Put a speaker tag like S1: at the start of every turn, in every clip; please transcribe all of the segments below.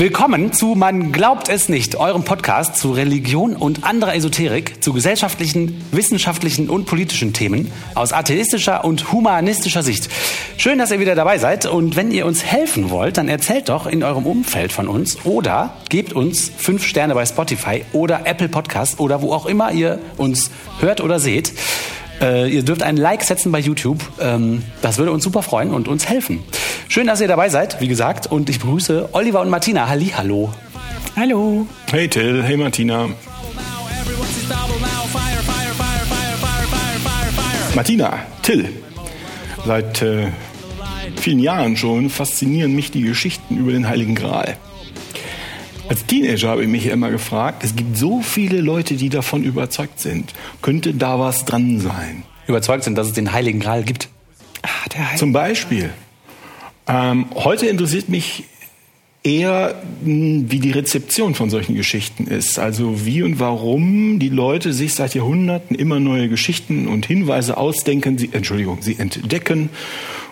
S1: Willkommen zu Man glaubt es nicht, eurem Podcast zu Religion und anderer Esoterik, zu gesellschaftlichen, wissenschaftlichen und politischen Themen aus atheistischer und humanistischer Sicht. Schön, dass ihr wieder dabei seid und wenn ihr uns helfen wollt, dann erzählt doch in eurem Umfeld von uns oder gebt uns fünf Sterne bei Spotify oder Apple Podcast oder wo auch immer ihr uns hört oder seht. Äh, ihr dürft ein Like setzen bei YouTube. Ähm, das würde uns super freuen und uns helfen. Schön, dass ihr dabei seid, wie gesagt. Und ich begrüße Oliver und Martina. Halli, hallo.
S2: Hallo.
S3: Hey Till, hey Martina. Martina, Till. Seit äh, vielen Jahren schon faszinieren mich die Geschichten über den Heiligen Gral. Als Teenager habe ich mich immer gefragt, es gibt so viele Leute, die davon überzeugt sind. Könnte da was dran sein?
S1: Überzeugt sind, dass es den Heiligen Gral gibt.
S3: Ah, Heilige Zum Beispiel. Ähm, heute interessiert mich eher, hm, wie die Rezeption von solchen Geschichten ist. Also wie und warum die Leute sich seit Jahrhunderten immer neue Geschichten und Hinweise ausdenken, sie, Entschuldigung, sie entdecken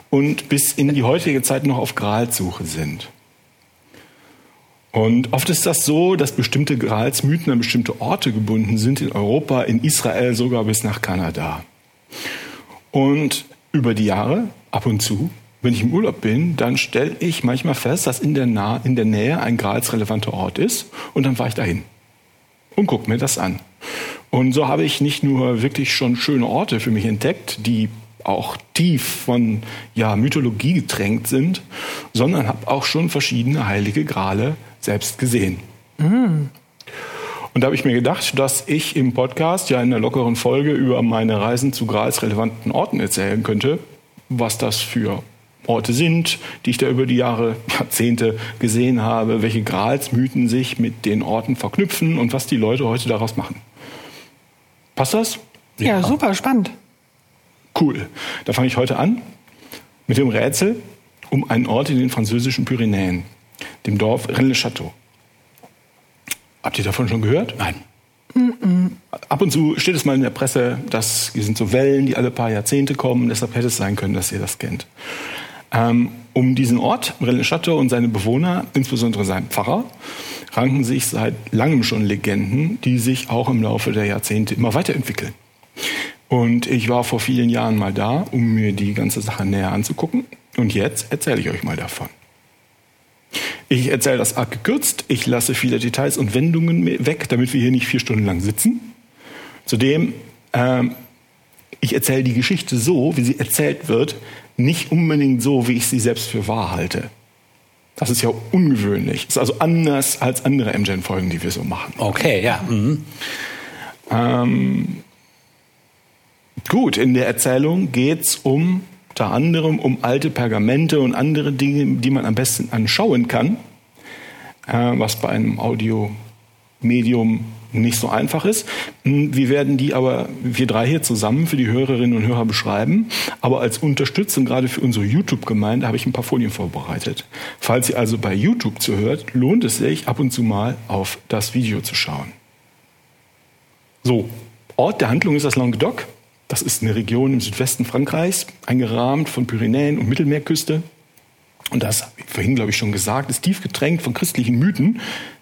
S3: und bis in die heutige Zeit noch auf Gralsuche sind. Und oft ist das so, dass bestimmte Gralsmythen an bestimmte Orte gebunden sind, in Europa, in Israel, sogar bis nach Kanada. Und über die Jahre, ab und zu, wenn ich im Urlaub bin, dann stelle ich manchmal fest, dass in der, nah in der Nähe ein gralsrelevanter Ort ist und dann fahre ich dahin und gucke mir das an. Und so habe ich nicht nur wirklich schon schöne Orte für mich entdeckt, die auch tief von ja, Mythologie getränkt sind, sondern habe auch schon verschiedene heilige Grale selbst gesehen. Mhm. Und da habe ich mir gedacht, dass ich im Podcast ja in einer lockeren Folge über meine Reisen zu gralsrelevanten Orten erzählen könnte, was das für Orte sind, die ich da über die Jahre, Jahrzehnte gesehen habe, welche Gralsmythen sich mit den Orten verknüpfen und was die Leute heute daraus machen. Passt das?
S2: Ja, ja. super spannend.
S3: Cool. Da fange ich heute an mit dem Rätsel um einen Ort in den französischen Pyrenäen dem Dorf Rennes-le-Château. Habt ihr davon schon gehört?
S1: Nein.
S3: Ab und zu steht es mal in der Presse, dass hier sind so Wellen, die alle paar Jahrzehnte kommen. Deshalb hätte es sein können, dass ihr das kennt. Ähm, um diesen Ort, Rennes-le-Château und seine Bewohner, insbesondere seinen Pfarrer, ranken sich seit langem schon Legenden, die sich auch im Laufe der Jahrzehnte immer weiterentwickeln. Und ich war vor vielen Jahren mal da, um mir die ganze Sache näher anzugucken. Und jetzt erzähle ich euch mal davon. Ich erzähle das arg gekürzt. Ich lasse viele Details und Wendungen weg, damit wir hier nicht vier Stunden lang sitzen. Zudem, ähm, ich erzähle die Geschichte so, wie sie erzählt wird, nicht unbedingt so, wie ich sie selbst für wahr halte. Das ist ja ungewöhnlich. Das ist also anders als andere MGen-Folgen, die wir so machen.
S1: Okay, ja. Mhm.
S3: Ähm, gut, in der Erzählung geht es um unter anderem um alte Pergamente und andere Dinge, die man am besten anschauen kann, äh, was bei einem Audiomedium nicht so einfach ist. Hm, wir werden die aber, wir drei hier zusammen für die Hörerinnen und Hörer beschreiben. Aber als Unterstützung, gerade für unsere YouTube-Gemeinde, habe ich ein paar Folien vorbereitet. Falls ihr also bei YouTube zuhört, lohnt es sich, ab und zu mal auf das Video zu schauen. So, Ort der Handlung ist das Languedoc. Das ist eine Region im Südwesten Frankreichs, eingerahmt von Pyrenäen und Mittelmeerküste. Und das, vorhin glaube ich schon gesagt, ist tief getränkt von christlichen Mythen,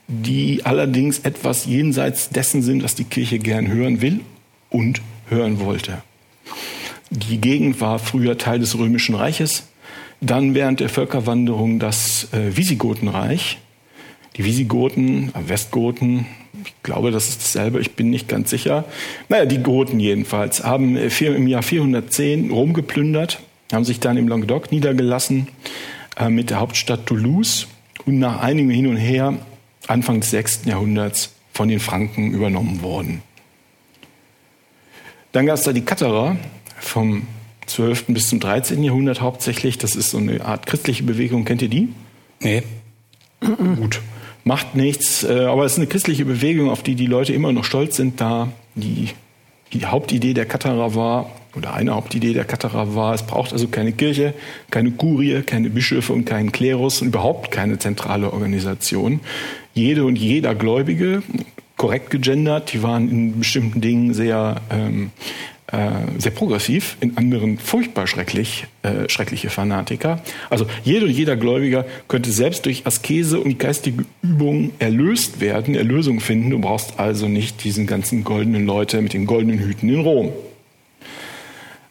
S3: die allerdings etwas jenseits dessen sind, was die Kirche gern hören will und hören wollte. Die Gegend war früher Teil des Römischen Reiches, dann während der Völkerwanderung das äh, Visigotenreich. Die Visigoten, äh, Westgoten, ich glaube, das ist dasselbe, ich bin nicht ganz sicher. Naja, die Goten jedenfalls haben äh, im Jahr 410 Rom geplündert, haben sich dann im Languedoc niedergelassen äh, mit der Hauptstadt Toulouse und nach einigem Hin und Her Anfang des 6. Jahrhunderts von den Franken übernommen worden. Dann gab es da die Katterer vom 12. bis zum 13. Jahrhundert hauptsächlich. Das ist so eine Art christliche Bewegung. Kennt ihr die?
S1: Nee.
S3: Gut macht nichts. Äh, aber es ist eine christliche Bewegung, auf die die Leute immer noch stolz sind, da die, die Hauptidee der Katharer war, oder eine Hauptidee der Katharer war, es braucht also keine Kirche, keine Kurie, keine Bischöfe und keinen Klerus und überhaupt keine zentrale Organisation. Jede und jeder Gläubige, korrekt gegendert, die waren in bestimmten Dingen sehr ähm, äh, sehr progressiv, in anderen furchtbar schrecklich, äh, schreckliche Fanatiker. Also jeder und jeder Gläubiger könnte selbst durch Askese und geistige Übung erlöst werden, Erlösung finden. Du brauchst also nicht diesen ganzen goldenen Leute mit den goldenen Hüten in Rom.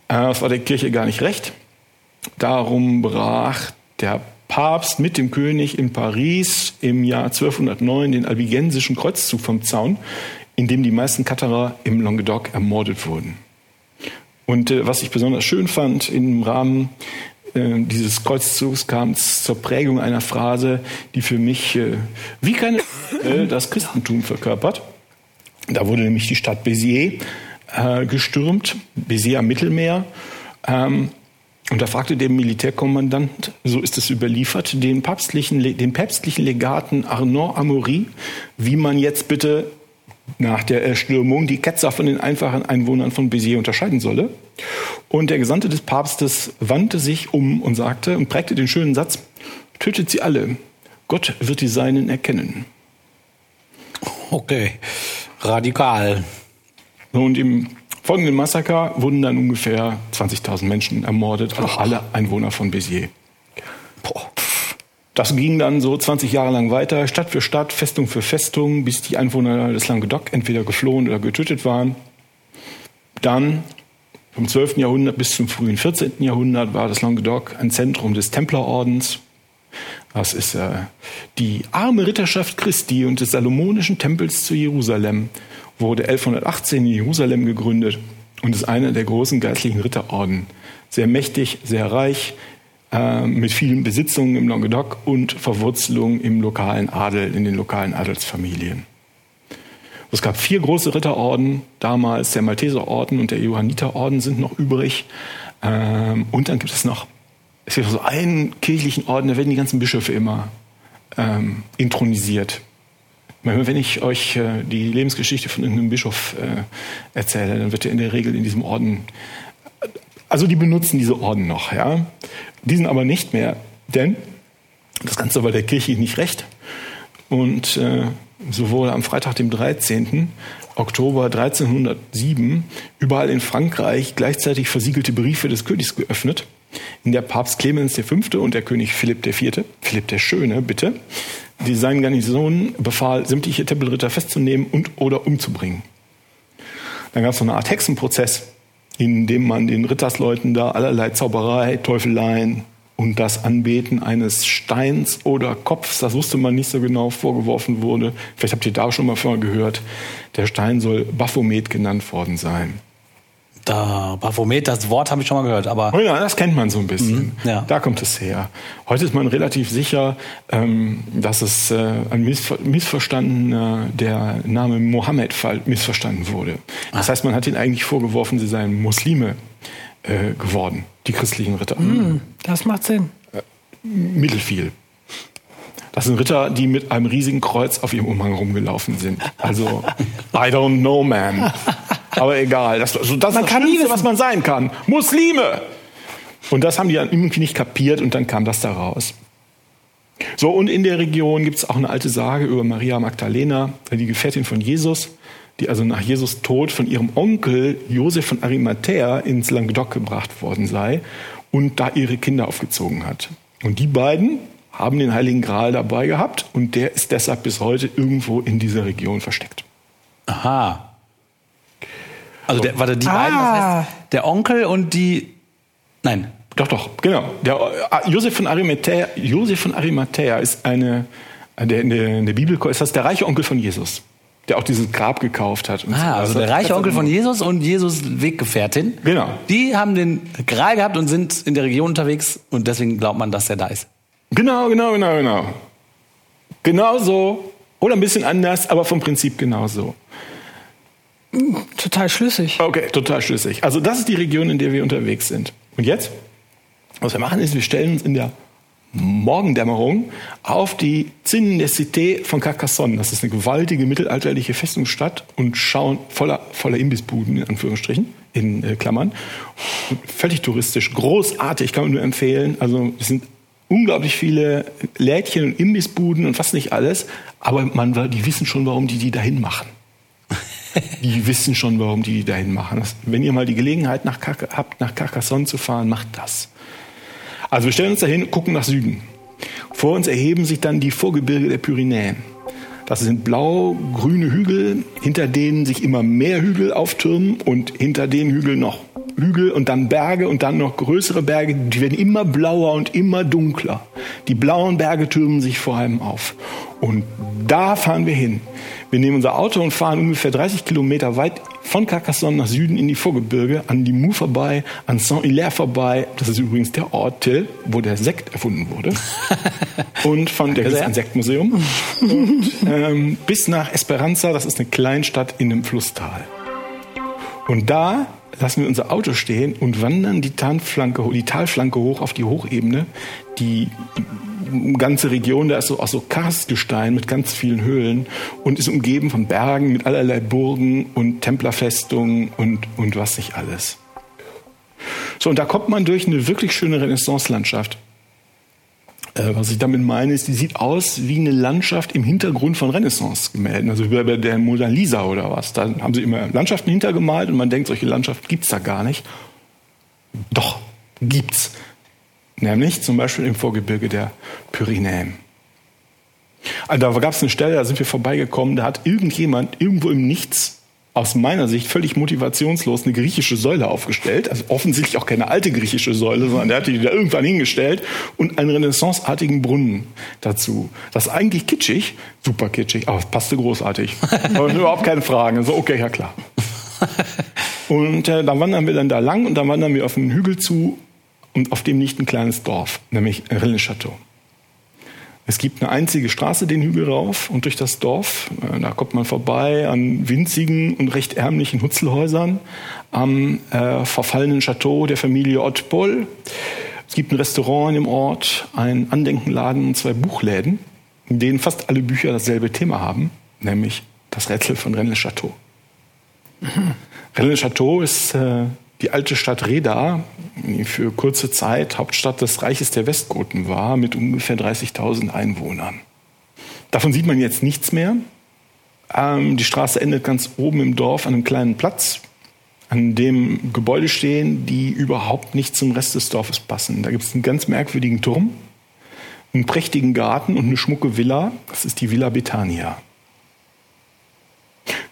S3: Äh, das war der Kirche gar nicht recht. Darum brach der Papst mit dem König in Paris im Jahr 1209 den albigensischen Kreuzzug vom Zaun, in dem die meisten Katterer im Languedoc ermordet wurden. Und äh, was ich besonders schön fand, im Rahmen äh, dieses Kreuzzugs kam es zur Prägung einer Phrase, die für mich äh, wie keine äh, das Christentum verkörpert. Da wurde nämlich die Stadt Béziers äh, gestürmt, Béziers am Mittelmeer. Ähm, und da fragte der Militärkommandant, so ist es überliefert, den päpstlichen, den päpstlichen Legaten Arnaud Amaury, wie man jetzt bitte nach der Erstürmung die Ketzer von den einfachen Einwohnern von Béziers unterscheiden solle. Und der Gesandte des Papstes wandte sich um und sagte und prägte den schönen Satz, tötet sie alle, Gott wird die Seinen erkennen.
S1: Okay, radikal.
S3: Und im folgenden Massaker wurden dann ungefähr 20.000 Menschen ermordet, also alle Einwohner von Béziers. Das ging dann so 20 Jahre lang weiter, Stadt für Stadt, Festung für Festung, bis die Einwohner des Languedoc entweder geflohen oder getötet waren. Dann vom 12. Jahrhundert bis zum frühen 14. Jahrhundert war das Languedoc ein Zentrum des Templerordens. Das ist äh, die arme Ritterschaft Christi und des Salomonischen Tempels zu Jerusalem, wurde 1118 in Jerusalem gegründet und ist einer der großen geistlichen Ritterorden. Sehr mächtig, sehr reich, äh, mit vielen Besitzungen im Languedoc und Verwurzelung im lokalen Adel, in den lokalen Adelsfamilien. Es gab vier große Ritterorden damals, der Malteserorden und der Johanniterorden sind noch übrig. Ähm, und dann gibt es noch, es gibt so einen kirchlichen Orden, da werden die ganzen Bischöfe immer ähm, intronisiert. Wenn ich euch äh, die Lebensgeschichte von irgendeinem Bischof äh, erzähle, dann wird er in der Regel in diesem Orden, also die benutzen diese Orden noch, ja. Die sind aber nicht mehr, denn das Ganze war der Kirche nicht recht. Und äh, wurde am Freitag, dem 13. Oktober 1307, überall in Frankreich gleichzeitig versiegelte Briefe des Königs geöffnet, in der Papst Clemens V. und der König Philipp IV., Philipp der Schöne, bitte, die seinen Garnisonen befahl, sämtliche Tempelritter festzunehmen und oder umzubringen. Dann gab es so eine Art Hexenprozess indem man den Rittersleuten da allerlei Zauberei, Teufeleien und das Anbeten eines Steins oder Kopfs, das wusste man nicht so genau, vorgeworfen wurde. Vielleicht habt ihr da schon mal vorher gehört. Der Stein soll Baphomet genannt worden sein.
S1: Da, Baphomet, das Wort habe ich schon mal gehört, aber.
S3: Oh ja, das kennt man so ein bisschen.
S1: Mhm, ja.
S3: Da kommt es her. Heute ist man relativ sicher, ähm, dass es äh, ein missver missverstandener, der Name Mohammed missverstanden wurde. Das ah. heißt, man hat ihnen eigentlich vorgeworfen, sie seien Muslime äh, geworden, die christlichen Ritter.
S2: Mhm, das macht Sinn.
S3: Äh, mittelfiel. Das sind Ritter, die mit einem riesigen Kreuz auf ihrem Umhang rumgelaufen sind. Also, I don't know, man. Aber egal. Das, also das
S2: man
S3: ist das Schlimmste, was man sein kann. Muslime! Und das haben die dann irgendwie nicht kapiert und dann kam das da raus. So, und in der Region gibt es auch eine alte Sage über Maria Magdalena, die Gefährtin von Jesus, die also nach Jesus Tod von ihrem Onkel Josef von Arimathea ins Languedoc gebracht worden sei und da ihre Kinder aufgezogen hat. Und die beiden haben den Heiligen Gral dabei gehabt und der ist deshalb bis heute irgendwo in dieser Region versteckt.
S1: Aha. Also der, warte, die ah. beiden, das heißt, der Onkel und die. Nein.
S3: Doch, doch, genau. Der, äh, Josef von Arimathea, Josef von Arimathea ist eine, der, in, der, in der Bibel ist das der reiche Onkel von Jesus, der auch dieses Grab gekauft hat.
S1: ah, so. also der reiche Onkel von Jesus und Jesus Weggefährtin.
S3: Genau.
S1: Die haben den Gral gehabt und sind in der Region unterwegs und deswegen glaubt man, dass er da ist.
S3: Genau, genau, genau, genau. Genau so. Oder ein bisschen anders, aber vom Prinzip genauso.
S2: Total schlüssig.
S3: Okay, total schlüssig. Also das ist die Region, in der wir unterwegs sind. Und jetzt, was wir machen, ist, wir stellen uns in der Morgendämmerung auf die Zinnen der Cité von Carcassonne. Das ist eine gewaltige mittelalterliche Festungsstadt und schauen voller, voller Imbissbuden, in Anführungsstrichen, in äh, Klammern. Und völlig touristisch, großartig, kann man nur empfehlen. Also es sind unglaublich viele Lädchen und Imbissbuden und fast nicht alles. Aber man, die wissen schon, warum die die dahin machen. Die wissen schon, warum die die dahin machen. Wenn ihr mal die Gelegenheit nach, habt, nach Carcassonne zu fahren, macht das. Also wir stellen uns dahin, gucken nach Süden. Vor uns erheben sich dann die Vorgebirge der Pyrenäen. Das sind blau-grüne Hügel, hinter denen sich immer mehr Hügel auftürmen und hinter den Hügeln noch Hügel und dann Berge und dann noch größere Berge. Die werden immer blauer und immer dunkler. Die blauen Berge türmen sich vor allem auf. Und da fahren wir hin. Wir nehmen unser Auto und fahren ungefähr 30 Kilometer weit von Carcassonne nach Süden in die Vorgebirge, an die Mou vorbei, an Saint-Hilaire vorbei. Das ist übrigens der Ort, Till, wo der Sekt erfunden wurde. und von der ist ein Sektmuseum. Und, ähm, bis nach Esperanza, das ist eine Kleinstadt in einem Flusstal. Und da lassen wir unser Auto stehen und wandern die, Talflanke, die Talflanke hoch auf die Hochebene. Die ganze Region, da ist so, auch so Karstgestein mit ganz vielen Höhlen und ist umgeben von Bergen mit allerlei Burgen und Templerfestungen und, und was nicht alles. So, und da kommt man durch eine wirklich schöne Renaissance-Landschaft. Äh, was ich damit meine, ist, die sieht aus wie eine Landschaft im Hintergrund von Renaissance-Gemälden, also wie bei der Mona Lisa oder was. Da haben sie immer Landschaften hintergemalt und man denkt, solche Landschaften gibt's da gar nicht. Doch, gibt's. Nämlich zum Beispiel im Vorgebirge der Pyrenäen. Also da gab es eine Stelle, da sind wir vorbeigekommen, da hat irgendjemand irgendwo im Nichts aus meiner Sicht völlig motivationslos eine griechische Säule aufgestellt. Also offensichtlich auch keine alte griechische Säule, sondern der hatte die da irgendwann hingestellt und einen renaissanceartigen Brunnen dazu. Das ist eigentlich kitschig, super kitschig, aber es passte großartig. aber überhaupt keine Fragen. Also okay, ja klar. Und äh, dann wandern wir dann da lang und dann wandern wir auf einen Hügel zu und auf dem liegt ein kleines Dorf, nämlich Rennes-Château. Es gibt eine einzige Straße den Hügel rauf und durch das Dorf. Äh, da kommt man vorbei an winzigen und recht ärmlichen Hutzelhäusern, am äh, verfallenen Chateau der Familie Ottpol. Es gibt ein Restaurant im Ort, einen Andenkenladen und zwei Buchläden, in denen fast alle Bücher dasselbe Thema haben, nämlich das Rätsel von Rennes-Château. Mhm. Rennes-Château ist äh, die alte Stadt Reda für kurze Zeit Hauptstadt des Reiches der Westgoten war, mit ungefähr 30.000 Einwohnern. Davon sieht man jetzt nichts mehr. Ähm, die Straße endet ganz oben im Dorf an einem kleinen Platz, an dem Gebäude stehen, die überhaupt nicht zum Rest des Dorfes passen. Da gibt es einen ganz merkwürdigen Turm, einen prächtigen Garten und eine schmucke Villa. Das ist die Villa Betania.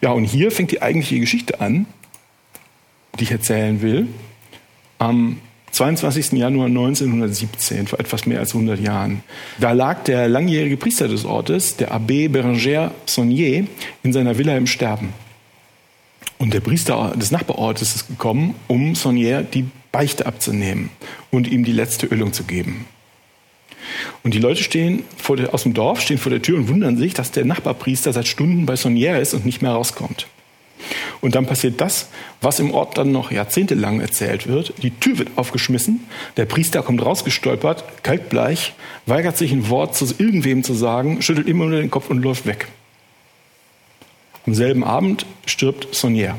S3: Ja, und hier fängt die eigentliche Geschichte an die ich erzählen will, am 22. Januar 1917, vor etwas mehr als 100 Jahren. Da lag der langjährige Priester des Ortes, der Abbé Bérengère Saunier, in seiner Villa im Sterben. Und der Priester des Nachbarortes ist gekommen, um Saunier die Beichte abzunehmen und ihm die letzte Ölung zu geben. Und die Leute stehen der, aus dem Dorf, stehen vor der Tür und wundern sich, dass der Nachbarpriester seit Stunden bei Saunier ist und nicht mehr rauskommt. Und dann passiert das, was im Ort dann noch jahrzehntelang erzählt wird. Die Tür wird aufgeschmissen, der Priester kommt rausgestolpert, kaltbleich, weigert sich ein Wort zu irgendwem zu sagen, schüttelt immer nur den Kopf und läuft weg. Am selben Abend stirbt Sonier.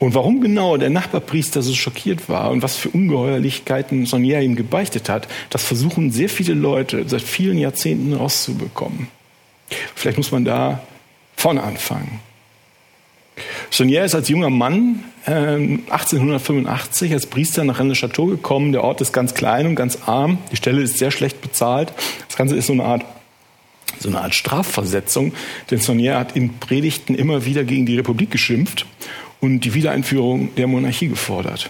S3: Und warum genau der Nachbarpriester so schockiert war und was für Ungeheuerlichkeiten Sonier ihm gebeichtet hat, das versuchen sehr viele Leute seit vielen Jahrzehnten rauszubekommen. Vielleicht muss man da vorne anfangen. Saunier ist als junger Mann äh, 1885 als Priester nach Rennes-Château gekommen. Der Ort ist ganz klein und ganz arm. Die Stelle ist sehr schlecht bezahlt. Das Ganze ist so eine Art so eine Art Strafversetzung, denn Saunier hat in Predigten immer wieder gegen die Republik geschimpft und die Wiedereinführung der Monarchie gefordert.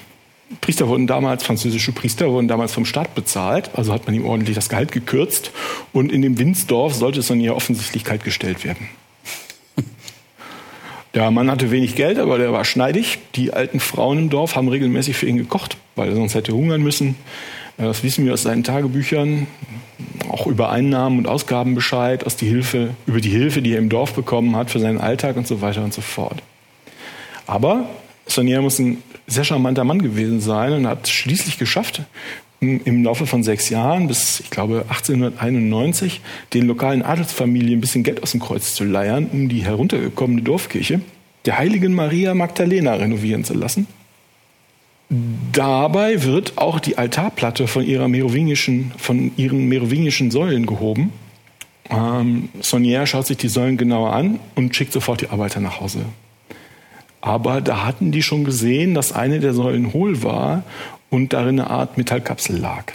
S3: Priester wurden damals, französische Priester wurden damals vom Staat bezahlt, also hat man ihm ordentlich das Gehalt gekürzt und in dem Winzdorf sollte Saunier offensichtlich kaltgestellt werden. Der Mann hatte wenig Geld, aber der war schneidig. Die alten Frauen im Dorf haben regelmäßig für ihn gekocht, weil er sonst hätte hungern müssen. Äh, das wissen wir aus seinen Tagebüchern, auch über Einnahmen und Ausgaben Bescheid, aus die Hilfe, über die Hilfe, die er im Dorf bekommen hat für seinen Alltag und so weiter und so fort. Aber Sonier muss ein sehr charmanter Mann gewesen sein und hat schließlich geschafft, im Laufe von sechs Jahren bis, ich glaube, 1891 den lokalen Adelsfamilien ein bisschen Geld aus dem Kreuz zu leiern, um die heruntergekommene Dorfkirche der heiligen Maria Magdalena renovieren zu lassen. Dabei wird auch die Altarplatte von, ihrer merowingischen, von ihren merowingischen Säulen gehoben Ähm, Sonnier schaut sich die Säulen genauer an und schickt sofort die Arbeiter nach Hause. Aber da hatten die schon gesehen, dass eine der Säulen hohl war und darin eine Art Metallkapsel lag.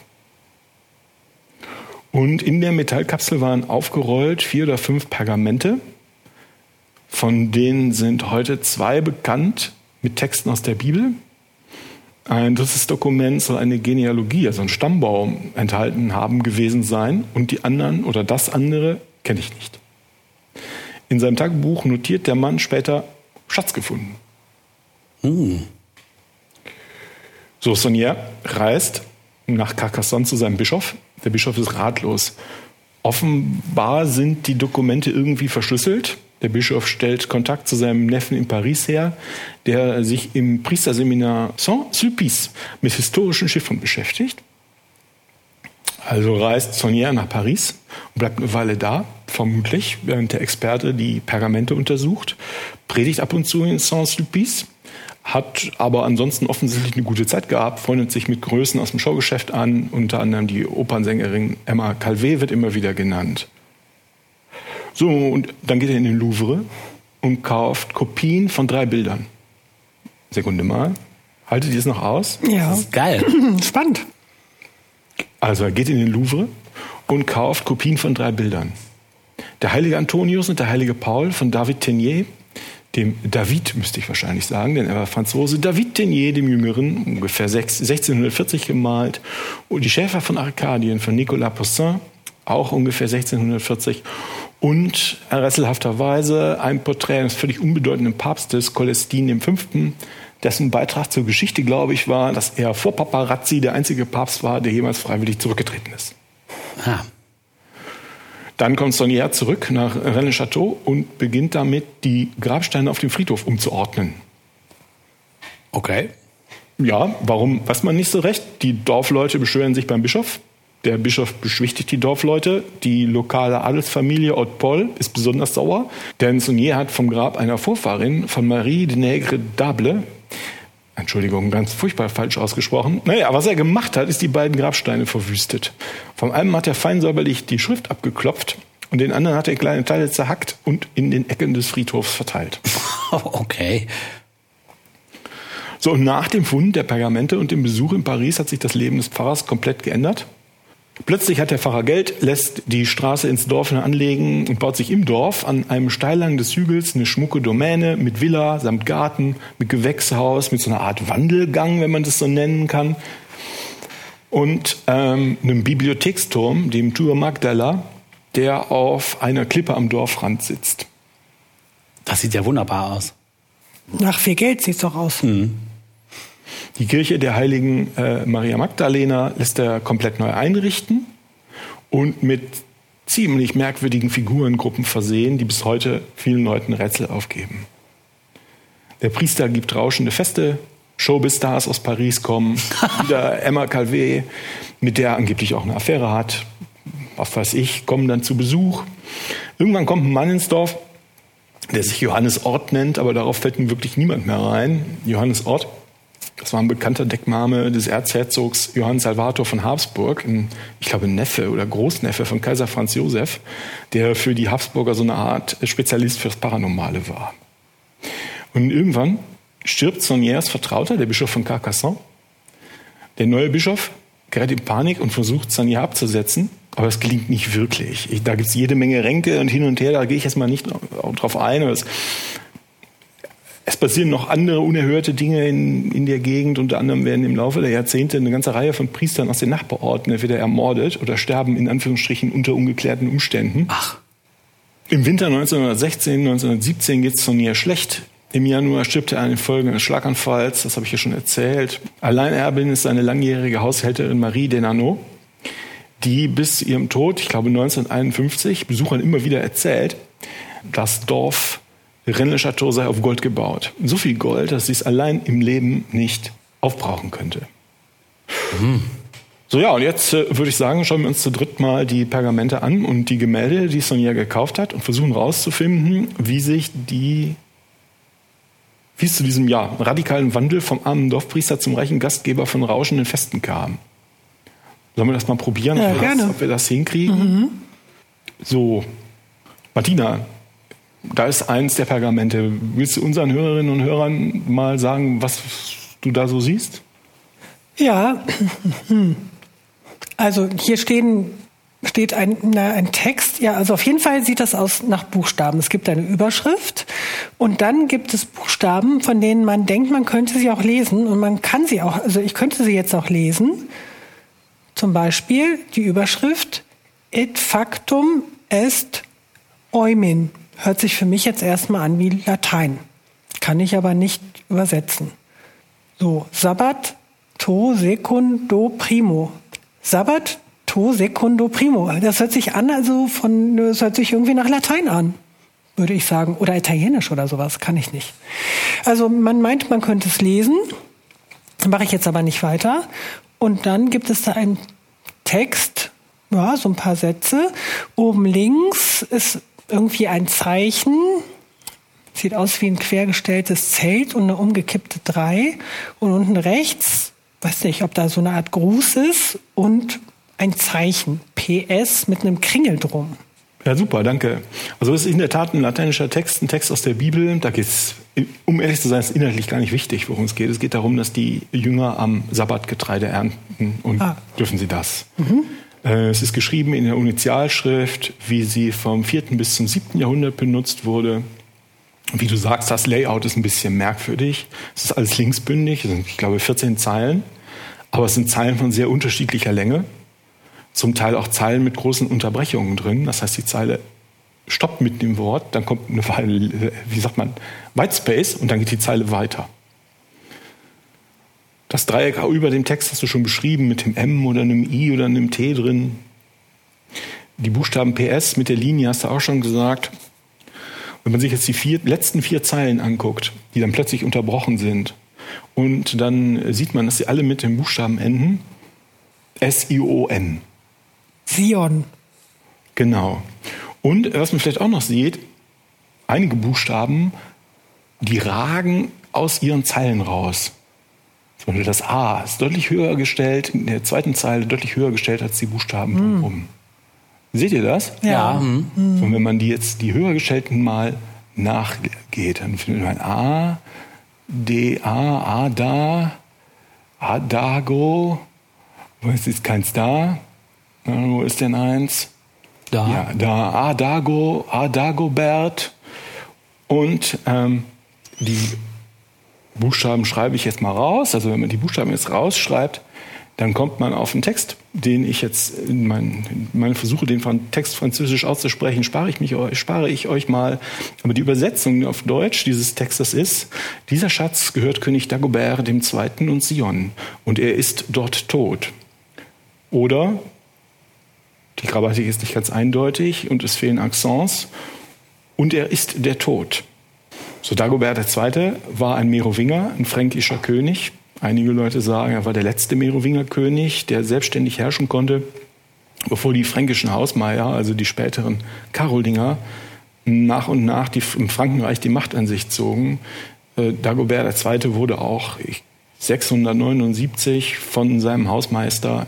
S3: Und in der Metallkapsel waren aufgerollt vier oder fünf Pergamente. Von denen sind heute zwei bekannt mit Texten aus der Bibel. Ein drittes Dokument soll eine Genealogie, also einen Stammbaum enthalten haben gewesen sein. Und die anderen oder das andere kenne ich nicht. In seinem Tagebuch notiert der Mann später Schatz gefunden. Hm. So, Sonja reist nach Carcassonne zu seinem Bischof der Bischof ist ratlos. Offenbar sind die Dokumente irgendwie verschlüsselt. Der Bischof stellt Kontakt zu seinem Neffen in Paris her, der sich im Priesterseminar Saint-Sulpice mit historischen Schiffen beschäftigt. Also reist Sonnier nach Paris und bleibt eine Weile da, vermutlich, während der Experte die Pergamente untersucht, predigt ab und zu in Saint-Sulpice hat aber ansonsten offensichtlich eine gute Zeit gehabt, freundet sich mit Größen aus dem Showgeschäft an, unter anderem die Opernsängerin Emma Calvé wird immer wieder genannt. So, und dann geht er in den Louvre und kauft Kopien von drei Bildern. Sekunde mal. Haltet ihr es noch aus?
S2: Ja.
S1: Das ist geil.
S2: Spannend.
S3: Also er geht in den Louvre und kauft Kopien von drei Bildern. Der heilige Antonius und der heilige Paul von David Tenier dem David, müsste ich wahrscheinlich sagen, denn er war Franzose, David Tenier, dem Jüngeren, ungefähr 1640 gemalt, und die Schäfer von Arkadien von Nicolas Poussin, auch ungefähr 1640, und rätselhafterweise ein Porträt eines völlig unbedeutenden Papstes, Cholestin V., dessen Beitrag zur Geschichte, glaube ich, war, dass er vor Paparazzi der einzige Papst war, der jemals freiwillig zurückgetreten ist. Ah. Dann kommt Sonnier zurück nach Rennes-Château und beginnt damit, die Grabsteine auf dem Friedhof umzuordnen.
S1: Okay.
S3: Ja, warum, weiß man nicht so recht. Die Dorfleute beschweren sich beim Bischof. Der Bischof beschwichtigt die Dorfleute. Die lokale Adelsfamilie Haute-Paul ist besonders sauer, denn Sonnier hat vom Grab einer Vorfahrin von Marie de Nègre d'Able Entschuldigung, ganz furchtbar falsch ausgesprochen. Naja, was er gemacht hat, ist die beiden Grabsteine verwüstet. Vom einen hat er fein säuberlich die Schrift abgeklopft und den anderen hat er kleine Teile zerhackt und in den Ecken des Friedhofs verteilt.
S1: Okay.
S3: So, und nach dem Fund der Pergamente und dem Besuch in Paris hat sich das Leben des Pfarrers komplett geändert. Plötzlich hat der Pfarrer Geld, lässt die Straße ins Dorf anlegen und baut sich im Dorf an einem Steilhang des Hügels eine schmucke Domäne mit Villa samt Garten, mit Gewächshaus, mit so einer Art Wandelgang, wenn man das so nennen kann. Und ähm, einem Bibliotheksturm, dem Tour Magdala, der auf einer Klippe am Dorfrand sitzt.
S1: Das sieht ja wunderbar aus.
S2: Nach viel Geld sieht es doch aus. Mhm.
S3: Die Kirche der heiligen äh, Maria Magdalena lässt er komplett neu einrichten und mit ziemlich merkwürdigen Figurengruppen versehen, die bis heute vielen Leuten Rätsel aufgeben. Der Priester gibt rauschende Feste, Showbiz-Stars aus Paris kommen, wieder Emma Calvé, mit der er angeblich auch eine Affäre hat, was weiß ich, kommen dann zu Besuch. Irgendwann kommt ein Mann ins Dorf, der sich Johannes Ort nennt, aber darauf fällt nun wirklich niemand mehr rein. Johannes Ort das war ein bekannter Deckname des Erzherzogs Johann Salvator von Habsburg, ein, ich glaube Neffe oder Großneffe von Kaiser Franz Josef, der für die Habsburger so eine Art Spezialist fürs Paranormale war. Und irgendwann stirbt Sonniers Vertrauter, der Bischof von Carcassonne. Der neue Bischof gerät in Panik und versucht, Sonnier abzusetzen, aber es gelingt nicht wirklich. Ich, da gibt es jede Menge Ränke und hin und her, da gehe ich jetzt mal nicht drauf ein. Es es passieren noch andere unerhörte Dinge in, in der Gegend. Unter anderem werden im Laufe der Jahrzehnte eine ganze Reihe von Priestern aus den Nachbarorten entweder ermordet oder sterben in Anführungsstrichen unter ungeklärten Umständen.
S1: Ach.
S3: Im Winter 1916, 1917 geht es Sonja schlecht. Im Januar stirbt er an den Folgen eines Schlaganfalls, das habe ich ja schon erzählt. Alleinerbin ist seine langjährige Haushälterin Marie Denano, die bis ihrem Tod, ich glaube 1951, Besuchern immer wieder erzählt, das Dorf Rennes-le-Château sei auf Gold gebaut. So viel Gold, dass sie es allein im Leben nicht aufbrauchen könnte. Mhm. So ja, und jetzt äh, würde ich sagen, schauen wir uns zu dritt mal die Pergamente an und die Gemälde, die Sonja gekauft hat und versuchen herauszufinden, wie sich die, wie es zu diesem ja, radikalen Wandel vom armen Dorfpriester zum reichen Gastgeber von rauschenden Festen kam. Sollen wir das mal probieren,
S2: ja, gerne.
S3: ob wir das hinkriegen? Mhm. So, Martina, da ist eins der Pergamente. Willst du unseren Hörerinnen und Hörern mal sagen, was du da so siehst?
S2: Ja, also hier stehen, steht ein, na, ein Text. Ja, also auf jeden Fall sieht das aus nach Buchstaben. Es gibt eine Überschrift und dann gibt es Buchstaben, von denen man denkt, man könnte sie auch lesen und man kann sie auch, also ich könnte sie jetzt auch lesen. Zum Beispiel die Überschrift Et factum est eumin. Hört sich für mich jetzt erstmal an wie Latein. Kann ich aber nicht übersetzen. So, Sabbat to secundo primo. Sabbat to secundo primo. Das hört sich an, also von, das hört sich irgendwie nach Latein an, würde ich sagen. Oder Italienisch oder sowas, kann ich nicht. Also man meint, man könnte es lesen. Mache ich jetzt aber nicht weiter. Und dann gibt es da einen Text, ja, so ein paar Sätze. Oben links ist irgendwie ein Zeichen, sieht aus wie ein quergestelltes Zelt und eine umgekippte Drei. Und unten rechts, weiß nicht, ob da so eine Art Gruß ist und ein Zeichen, PS mit einem Kringel drum.
S3: Ja, super, danke. Also es ist in der Tat ein lateinischer Text, ein Text aus der Bibel. Da geht es, um ehrlich zu sein, ist inhaltlich gar nicht wichtig, worum es geht. Es geht darum, dass die Jünger am Sabbat Getreide ernten und ah. dürfen sie das. Mhm. Äh, es ist geschrieben in der Initialschrift, wie sie vom 4. bis zum 7. Jahrhundert benutzt wurde. Wie du sagst, das Layout ist ein bisschen merkwürdig. Es ist alles linksbündig, es sind, ich glaube, 14 Zeilen. Aber es sind Zeilen von sehr unterschiedlicher Länge. Zum Teil auch Zeilen mit großen Unterbrechungen drin. Das heißt, die Zeile stoppt mit dem Wort, dann kommt eine Weile, wie sagt man, White Space und dann geht die Zeile weiter. Das Dreieck über dem Text hast du schon beschrieben mit dem M oder einem I oder einem T drin. Die Buchstaben PS mit der Linie hast du auch schon gesagt. Wenn man sich jetzt die vier, letzten vier Zeilen anguckt, die dann plötzlich unterbrochen sind, und dann sieht man, dass sie alle mit dem Buchstaben enden. S-I-O-N.
S2: Sion.
S3: Genau. Und was man vielleicht auch noch sieht, einige Buchstaben, die ragen aus ihren Zeilen raus. Zum Beispiel das A ist deutlich höher gestellt, in der zweiten Zeile deutlich höher gestellt als die Buchstaben mm. drumherum. Seht ihr das?
S2: Ja. Mhm.
S3: Und wenn man die jetzt die höher gestellten mal nachgeht, dann findet man A, D, A, A, da, A, Dago. Wo ist jetzt keins da? Wo ist denn eins?
S1: Da.
S3: Ja, da, A, Dago, A, Dagobert. Und ähm, die Buchstaben schreibe ich jetzt mal raus. Also wenn man die Buchstaben jetzt rausschreibt, dann kommt man auf einen Text, den ich jetzt in meinen, in meinen Versuche, den Text französisch auszusprechen, spare ich, mich, spare ich euch mal. Aber die Übersetzung auf Deutsch dieses Textes ist, dieser Schatz gehört König Dagobert II. und Sion und er ist dort tot. Oder, die Grammatik ist nicht ganz eindeutig und es fehlen Accents, und er ist der Tod. So Dagobert II. war ein Merowinger, ein fränkischer König. Einige Leute sagen, er war der letzte Merowinger König, der selbstständig herrschen konnte, bevor die fränkischen Hausmeier, also die späteren Karolinger, nach und nach die, im Frankenreich die Macht an sich zogen. Äh, Dagobert II. wurde auch 679 von seinem Hausmeister,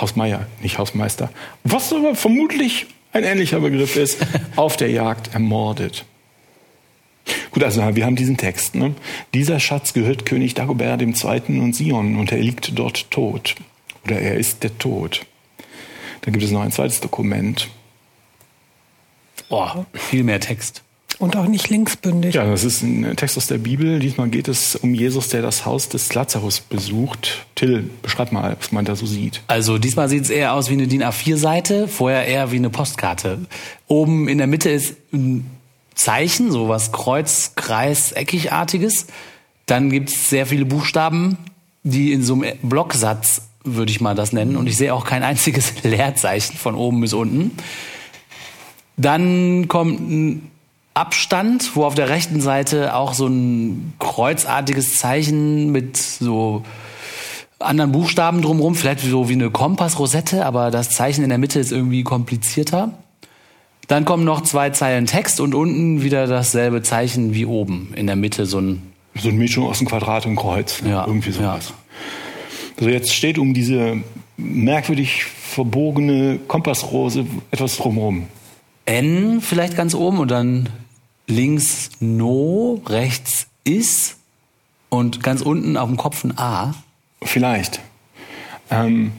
S3: Hausmeier, nicht Hausmeister, was aber vermutlich ein ähnlicher Begriff ist, auf der Jagd ermordet. Gut, also wir haben diesen Text. Ne? Dieser Schatz gehört König Dagobert II. und Sion und er liegt dort tot. Oder er ist der Tod. Dann gibt es noch ein zweites Dokument.
S1: Oh, viel mehr Text.
S2: Und auch nicht linksbündig.
S3: Ja, das ist ein Text aus der Bibel. Diesmal geht es um Jesus, der das Haus des Lazarus besucht. Till, beschreib mal, was man da so sieht.
S1: Also diesmal sieht es eher aus wie eine DIN A4-Seite, vorher eher wie eine Postkarte. Oben in der Mitte ist ein Zeichen, so was Kreuz, Kreis, Eckigartiges. Dann gibt es sehr viele Buchstaben, die in so einem Blocksatz, würde ich mal das nennen. Und ich sehe auch kein einziges Leerzeichen von oben bis unten. Dann kommt ein Abstand, wo auf der rechten Seite auch so ein kreuzartiges Zeichen mit so anderen Buchstaben drumherum, vielleicht so wie eine Kompassrosette, aber das Zeichen in der Mitte ist irgendwie komplizierter. Dann kommen noch zwei Zeilen Text und unten wieder dasselbe Zeichen wie oben. In der Mitte so ein.
S3: So eine Mischung aus einem Quadrat und Kreuz.
S1: Ja.
S3: Irgendwie sowas. Ja. Also jetzt steht um diese merkwürdig verbogene Kompassrose etwas drumherum.
S1: N vielleicht ganz oben und dann links No, rechts Is und ganz unten auf dem Kopf ein A.
S3: Vielleicht. Ähm,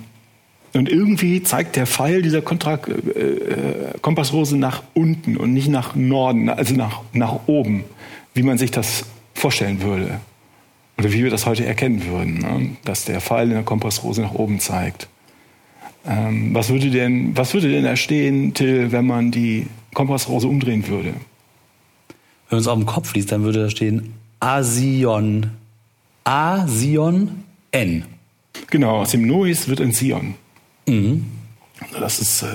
S3: und irgendwie zeigt der Pfeil dieser Kontra äh, Kompassrose nach unten und nicht nach Norden, also nach, nach oben, wie man sich das vorstellen würde. Oder wie wir das heute erkennen würden, ne? dass der Pfeil in der Kompassrose nach oben zeigt. Ähm, was, würde denn, was würde denn da stehen, Till, wenn man die Kompassrose umdrehen würde?
S1: Wenn man es auf dem Kopf liest, dann würde da stehen Asion. A-Sion N.
S3: Genau, aus dem Nois wird ein Sion.
S1: Mhm.
S3: Das ist, äh,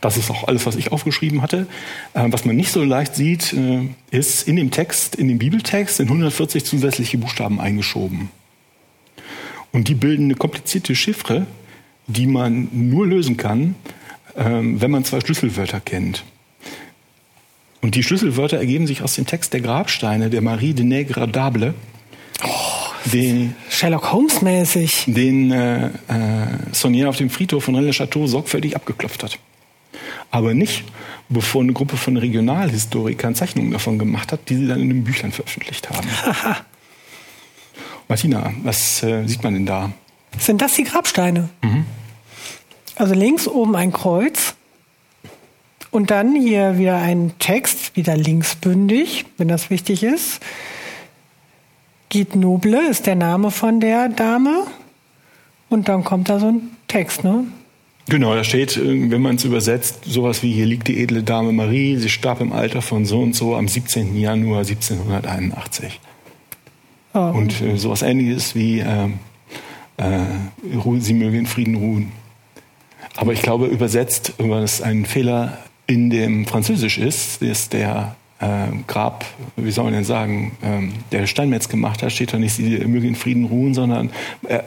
S3: das ist auch alles, was ich aufgeschrieben hatte. Äh, was man nicht so leicht sieht, äh, ist in dem Text, in dem Bibeltext sind 140 zusätzliche Buchstaben eingeschoben. Und die bilden eine komplizierte Chiffre, die man nur lösen kann, ähm, wenn man zwei Schlüsselwörter kennt. Und die Schlüsselwörter ergeben sich aus dem Text der Grabsteine der Marie de Negradable.
S2: Den, Sherlock Holmes mäßig.
S3: Den äh, äh, Saunier auf dem Friedhof von Rennes-le-Château sorgfältig abgeklopft hat. Aber nicht, bevor eine Gruppe von Regionalhistorikern Zeichnungen davon gemacht hat, die sie dann in den Büchern veröffentlicht haben. Martina, was äh, sieht man denn da?
S2: Sind das die Grabsteine? Mhm. Also links oben ein Kreuz und dann hier wieder ein Text, wieder linksbündig, wenn das wichtig ist. Guide Noble ist der Name von der Dame. Und dann kommt da so ein Text, ne?
S3: Genau, da steht, äh, wenn man es übersetzt, sowas wie hier liegt die edle Dame Marie, sie starb im Alter von so und so am 17. Januar 1781. Oh. Und äh, sowas ähnliches wie äh, äh, sie möge in Frieden ruhen. Aber ich glaube, übersetzt, was ein Fehler in dem Französisch ist, ist der Grab, wie soll man denn sagen, ähm, der Steinmetz gemacht hat, steht da nicht, sie möge in Frieden ruhen, sondern äh,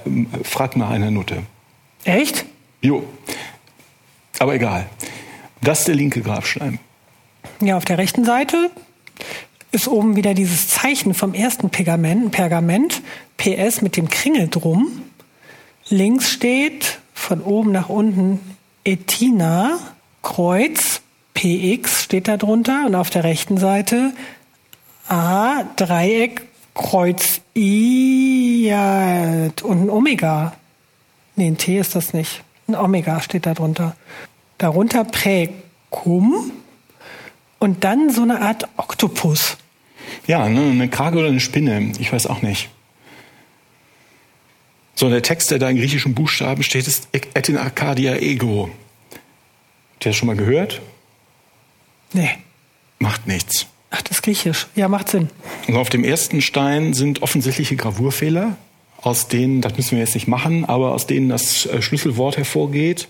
S3: fragt nach einer Nutte.
S2: Echt?
S3: Jo. Aber egal. Das ist der linke Grabstein.
S2: Ja, auf der rechten Seite ist oben wieder dieses Zeichen vom ersten Pergament, Pergament PS mit dem Kringel drum. Links steht von oben nach unten Etina, Kreuz, PX steht da drunter und auf der rechten Seite A, Dreieck, Kreuz I ja, und ein Omega. Nee, ein T ist das nicht. Ein Omega steht da drunter. Darunter Präkum und dann so eine Art Oktopus.
S3: Ja, ne, eine Krake oder eine Spinne, ich weiß auch nicht. So, der Text, der da in griechischen Buchstaben steht, ist Et in Arcadia Ego. Der schon mal gehört?
S2: Nee.
S3: Macht nichts.
S2: Ach, das ist griechisch. Ja, macht Sinn.
S3: Und auf dem ersten Stein sind offensichtliche Gravurfehler, aus denen, das müssen wir jetzt nicht machen, aber aus denen das äh, Schlüsselwort hervorgeht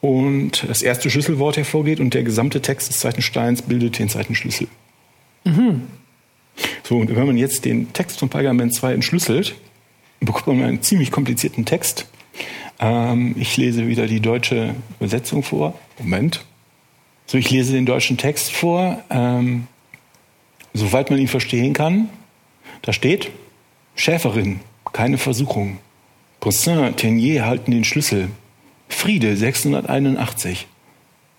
S3: und das erste Schlüsselwort hervorgeht und der gesamte Text des zweiten Steins bildet den zweiten Schlüssel. Mhm. So, und wenn man jetzt den Text von Pergament 2 entschlüsselt, bekommt man einen ziemlich komplizierten Text. Ähm, ich lese wieder die deutsche Übersetzung vor. Moment. So, ich lese den deutschen Text vor, ähm, soweit man ihn verstehen kann. Da steht, Schäferin, keine Versuchung. Poussin, Tenier halten den Schlüssel. Friede 681.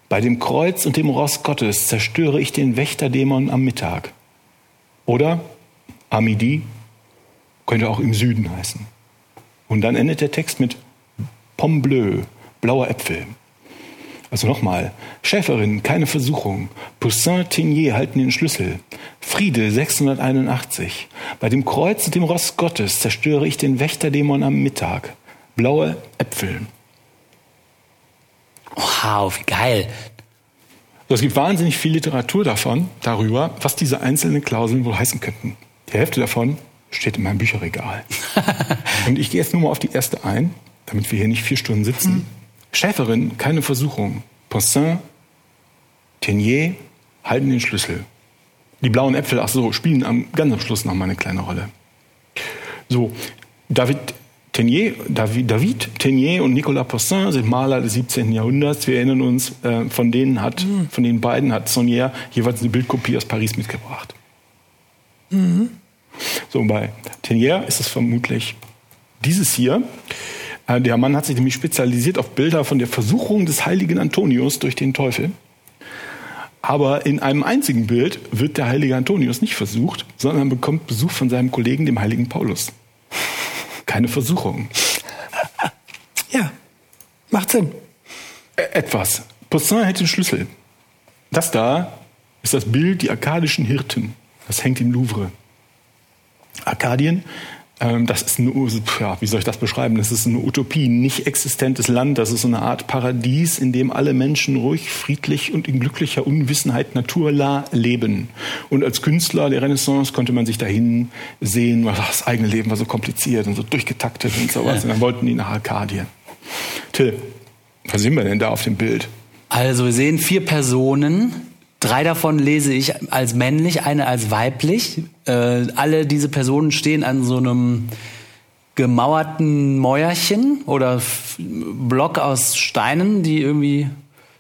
S3: Bei dem Kreuz und dem Ross Gottes zerstöre ich den Wächterdämon am Mittag. Oder Amidi könnte auch im Süden heißen. Und dann endet der Text mit Pomme bleu, blauer Äpfel. Also nochmal, Schäferin, keine Versuchung. Poussin, Tenier halten den Schlüssel. Friede 681. Bei dem Kreuz und dem Ross Gottes zerstöre ich den Wächterdämon am Mittag. Blaue Äpfel.
S1: Wow, wie geil.
S3: Es gibt wahnsinnig viel Literatur davon, darüber, was diese einzelnen Klauseln wohl heißen könnten. Die Hälfte davon steht in meinem Bücherregal. und ich gehe jetzt nur mal auf die erste ein, damit wir hier nicht vier Stunden sitzen. Hm. Schäferin, keine Versuchung. Poussin, Tenier halten den Schlüssel. Die blauen Äpfel, ach so, spielen am, ganz am Schluss noch mal eine kleine Rolle. So, David Tenier, David, David Tenier und Nicolas Poussin sind Maler des 17. Jahrhunderts. Wir erinnern uns, äh, von denen hat, mhm. von den beiden hat Saunier jeweils eine Bildkopie aus Paris mitgebracht. Mhm. So, bei Tenier ist es vermutlich dieses hier. Äh, der Mann hat sich nämlich spezialisiert auf Bilder von der Versuchung des heiligen Antonius durch den Teufel. Aber in einem einzigen Bild wird der heilige Antonius nicht versucht, sondern bekommt Besuch von seinem Kollegen, dem heiligen Paulus. Keine Versuchung.
S2: Ja, macht Sinn.
S3: Etwas. Poussin hätte den Schlüssel. Das da ist das Bild die arkadischen Hirten. Das hängt im Louvre. Arkadien das ist eine, ja, wie soll ich das beschreiben? Das ist eine Utopie, nicht existentes Land. Das ist so eine Art Paradies, in dem alle Menschen ruhig, friedlich und in glücklicher Unwissenheit naturla leben. Und als Künstler der Renaissance konnte man sich dahin sehen, weil das eigene Leben war so kompliziert und so durchgetaktet und sowas. Und dann wollten die nach Arkadien. Till, was sehen wir denn da auf dem Bild?
S1: Also wir sehen vier Personen, Drei davon lese ich als männlich, eine als weiblich. Äh, alle diese Personen stehen an so einem gemauerten Mäuerchen oder Block aus Steinen, die irgendwie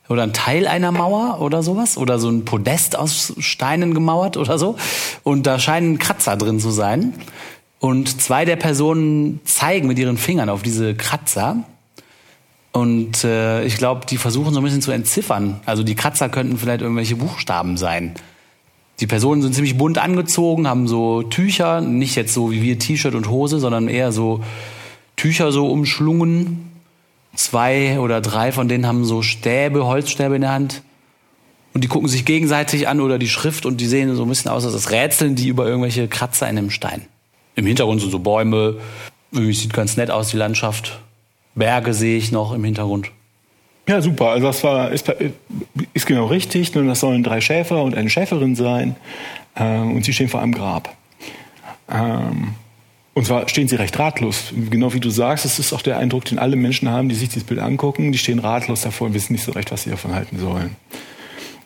S1: oder ein Teil einer Mauer oder sowas oder so ein Podest aus Steinen gemauert oder so. Und da scheinen Kratzer drin zu sein. Und zwei der Personen zeigen mit ihren Fingern auf diese Kratzer und äh, ich glaube, die versuchen so ein bisschen zu entziffern. Also die Kratzer könnten vielleicht irgendwelche Buchstaben sein. Die Personen sind ziemlich bunt angezogen, haben so Tücher, nicht jetzt so wie wir T-Shirt und Hose, sondern eher so Tücher so umschlungen. Zwei oder drei von denen haben so Stäbe, Holzstäbe in der Hand. Und die gucken sich gegenseitig an oder die Schrift und die sehen so ein bisschen aus, als das rätseln die über irgendwelche Kratzer in einem Stein. Im Hintergrund sind so Bäume. Sieht ganz nett aus, die Landschaft. Berge sehe ich noch im Hintergrund.
S3: Ja, super. Also das war, ist, ist genau richtig. Nur das sollen drei Schäfer und eine Schäferin sein. Ähm, und sie stehen vor einem Grab. Ähm, und zwar stehen sie recht ratlos. Genau wie du sagst, es ist auch der Eindruck, den alle Menschen haben, die sich dieses Bild angucken. Die stehen ratlos davor und wissen nicht so recht, was sie davon halten sollen.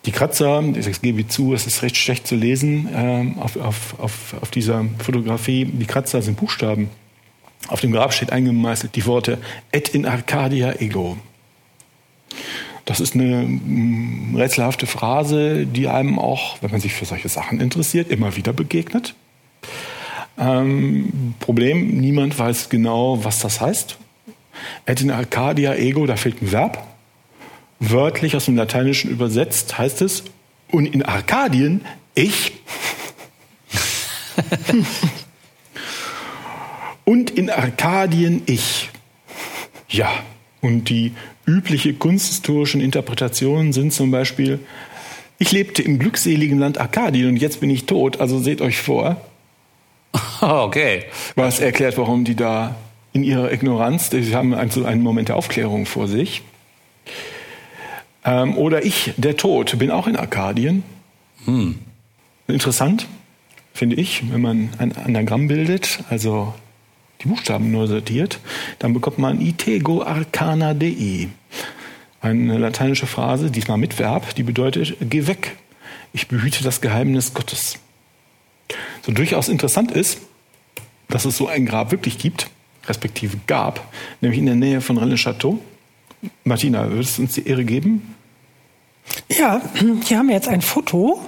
S3: Die Kratzer, ich gebe zu, es ist recht schlecht zu lesen ähm, auf, auf, auf, auf dieser Fotografie. Die Kratzer sind Buchstaben. Auf dem Grab steht eingemeißelt die Worte Et in Arcadia ego. Das ist eine mm, rätselhafte Phrase, die einem auch, wenn man sich für solche Sachen interessiert, immer wieder begegnet. Ähm, Problem, niemand weiß genau, was das heißt. Et in Arcadia ego, da fehlt ein Verb. Wörtlich aus dem Lateinischen übersetzt heißt es, und in Arkadien ich. und in Arkadien ich. Ja, und die übliche kunsthistorischen Interpretationen sind zum Beispiel, ich lebte im glückseligen Land Arkadien und jetzt bin ich tot, also seht euch vor.
S1: Okay.
S3: Was erklärt, warum die da in ihrer Ignoranz, sie haben also einen Moment der Aufklärung vor sich. Ähm, oder ich, der Tod, bin auch in Arkadien. Hm. Interessant, finde ich, wenn man ein Anagramm bildet, also die Buchstaben nur sortiert, dann bekommt man itego arcana dei. Eine lateinische Phrase, diesmal mit Verb, die bedeutet, geh weg. Ich behüte das Geheimnis Gottes. So durchaus interessant ist, dass es so ein Grab wirklich gibt, respektive gab, nämlich in der Nähe von Rennes-Château. Martina, würdest du uns die Ehre geben?
S2: Ja, hier haben wir jetzt ein Foto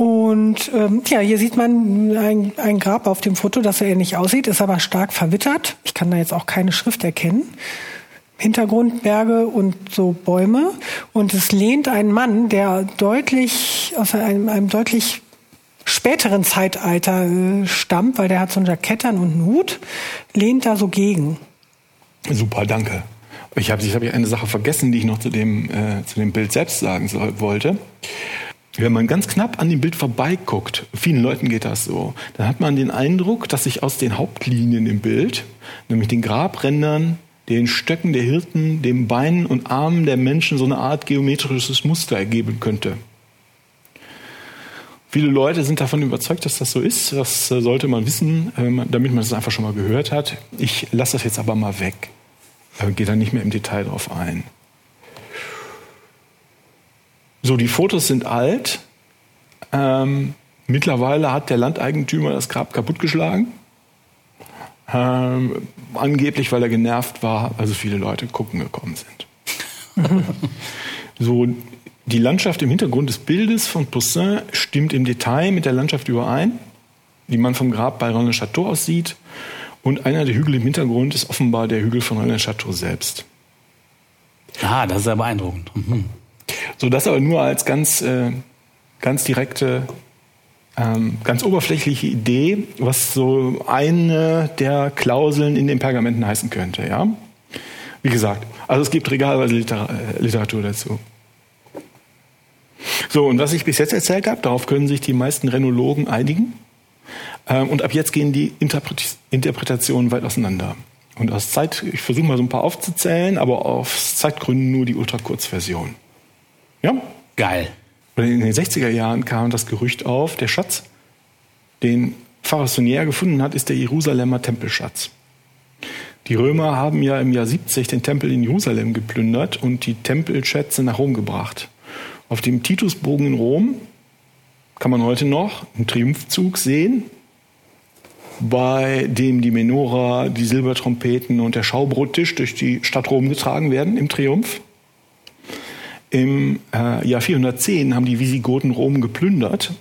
S2: und ähm, ja, hier sieht man ein, ein Grab auf dem Foto, das so ähnlich aussieht, ist aber stark verwittert. Ich kann da jetzt auch keine Schrift erkennen. Hintergrund Berge und so Bäume. Und es lehnt ein Mann, der deutlich aus einem, einem deutlich späteren Zeitalter äh, stammt, weil der hat so ein Jackett an und einen Hut, lehnt da so gegen.
S3: Super, danke. Ich habe ich hab eine Sache vergessen, die ich noch zu dem, äh, zu dem Bild selbst sagen soll, wollte. Wenn man ganz knapp an dem Bild vorbeiguckt, vielen Leuten geht das so, dann hat man den Eindruck, dass sich aus den Hauptlinien im Bild, nämlich den Grabrändern, den Stöcken der Hirten, den Beinen und Armen der Menschen so eine Art geometrisches Muster ergeben könnte. Viele Leute sind davon überzeugt, dass das so ist. Das äh, sollte man wissen, ähm, damit man es einfach schon mal gehört hat. Ich lasse das jetzt aber mal weg. Äh, gehe da nicht mehr im Detail drauf ein. So, die Fotos sind alt. Ähm, mittlerweile hat der Landeigentümer das Grab kaputtgeschlagen. Ähm, angeblich, weil er genervt war, also viele Leute gucken gekommen sind. so, die Landschaft im Hintergrund des Bildes von Poussin stimmt im Detail mit der Landschaft überein, die man vom Grab bei René Chateau aus sieht. Und einer der Hügel im Hintergrund ist offenbar der Hügel von Rennes Chateau selbst.
S1: Ah, das ist ja beeindruckend. Mhm.
S3: So, das aber nur als ganz, äh, ganz direkte, ähm, ganz oberflächliche Idee, was so eine der Klauseln in den Pergamenten heißen könnte, ja. Wie gesagt, also es gibt regalweise Liter äh, Literatur dazu. So, und was ich bis jetzt erzählt habe, darauf können sich die meisten Renologen einigen. Ähm, und ab jetzt gehen die Interpret Interpretationen weit auseinander. Und aus Zeit, ich versuche mal so ein paar aufzuzählen, aber aus Zeitgründen nur die ultrakurzversion. Ja?
S1: Geil.
S3: Und in den 60er Jahren kam das Gerücht auf, der Schatz, den Pfarrer gefunden hat, ist der Jerusalemer Tempelschatz. Die Römer haben ja im Jahr 70 den Tempel in Jerusalem geplündert und die Tempelschätze nach Rom gebracht. Auf dem Titusbogen in Rom kann man heute noch einen Triumphzug sehen, bei dem die Menora, die Silbertrompeten und der Schaubrottisch durch die Stadt Rom getragen werden im Triumph. Im äh, Jahr 410 haben die Visigoten Rom geplündert.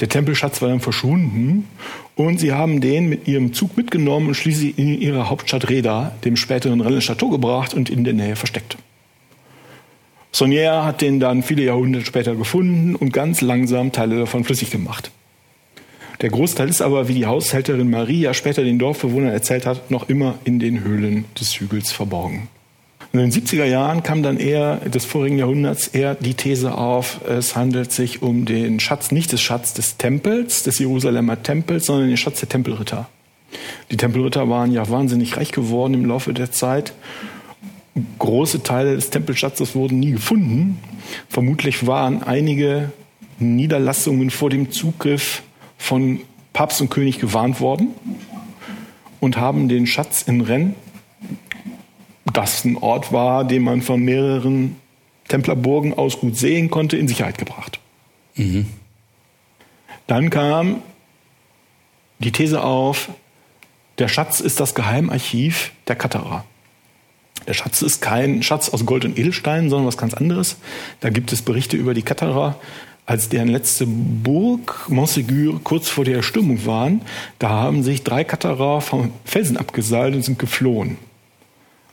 S3: Der Tempelschatz war dann verschwunden und sie haben den mit ihrem Zug mitgenommen und schließlich in ihre Hauptstadt Reda, dem späteren Rennes Chateau, gebracht und in der Nähe versteckt. Saunier hat den dann viele Jahrhunderte später gefunden und ganz langsam Teile davon flüssig gemacht. Der Großteil ist aber, wie die Haushälterin Maria später den Dorfbewohnern erzählt hat, noch immer in den Höhlen des Hügels verborgen. In den 70er Jahren kam dann eher des vorigen Jahrhunderts eher die These auf, es handelt sich um den Schatz, nicht des Schatz des Tempels, des Jerusalemer Tempels, sondern den Schatz der Tempelritter. Die Tempelritter waren ja wahnsinnig reich geworden im Laufe der Zeit. Große Teile des Tempelschatzes wurden nie gefunden. Vermutlich waren einige Niederlassungen vor dem Zugriff von Papst und König gewarnt worden und haben den Schatz in Rennes, das ein Ort war, den man von mehreren Templerburgen aus gut sehen konnte, in Sicherheit gebracht. Mhm. Dann kam die These auf, der Schatz ist das Geheimarchiv der Katharer. Der Schatz ist kein Schatz aus Gold und Edelsteinen, sondern was ganz anderes. Da gibt es Berichte über die Katharer, als deren letzte Burg Montségur kurz vor der Erstürmung waren, da haben sich drei Katharer vom Felsen abgeseilt und sind geflohen.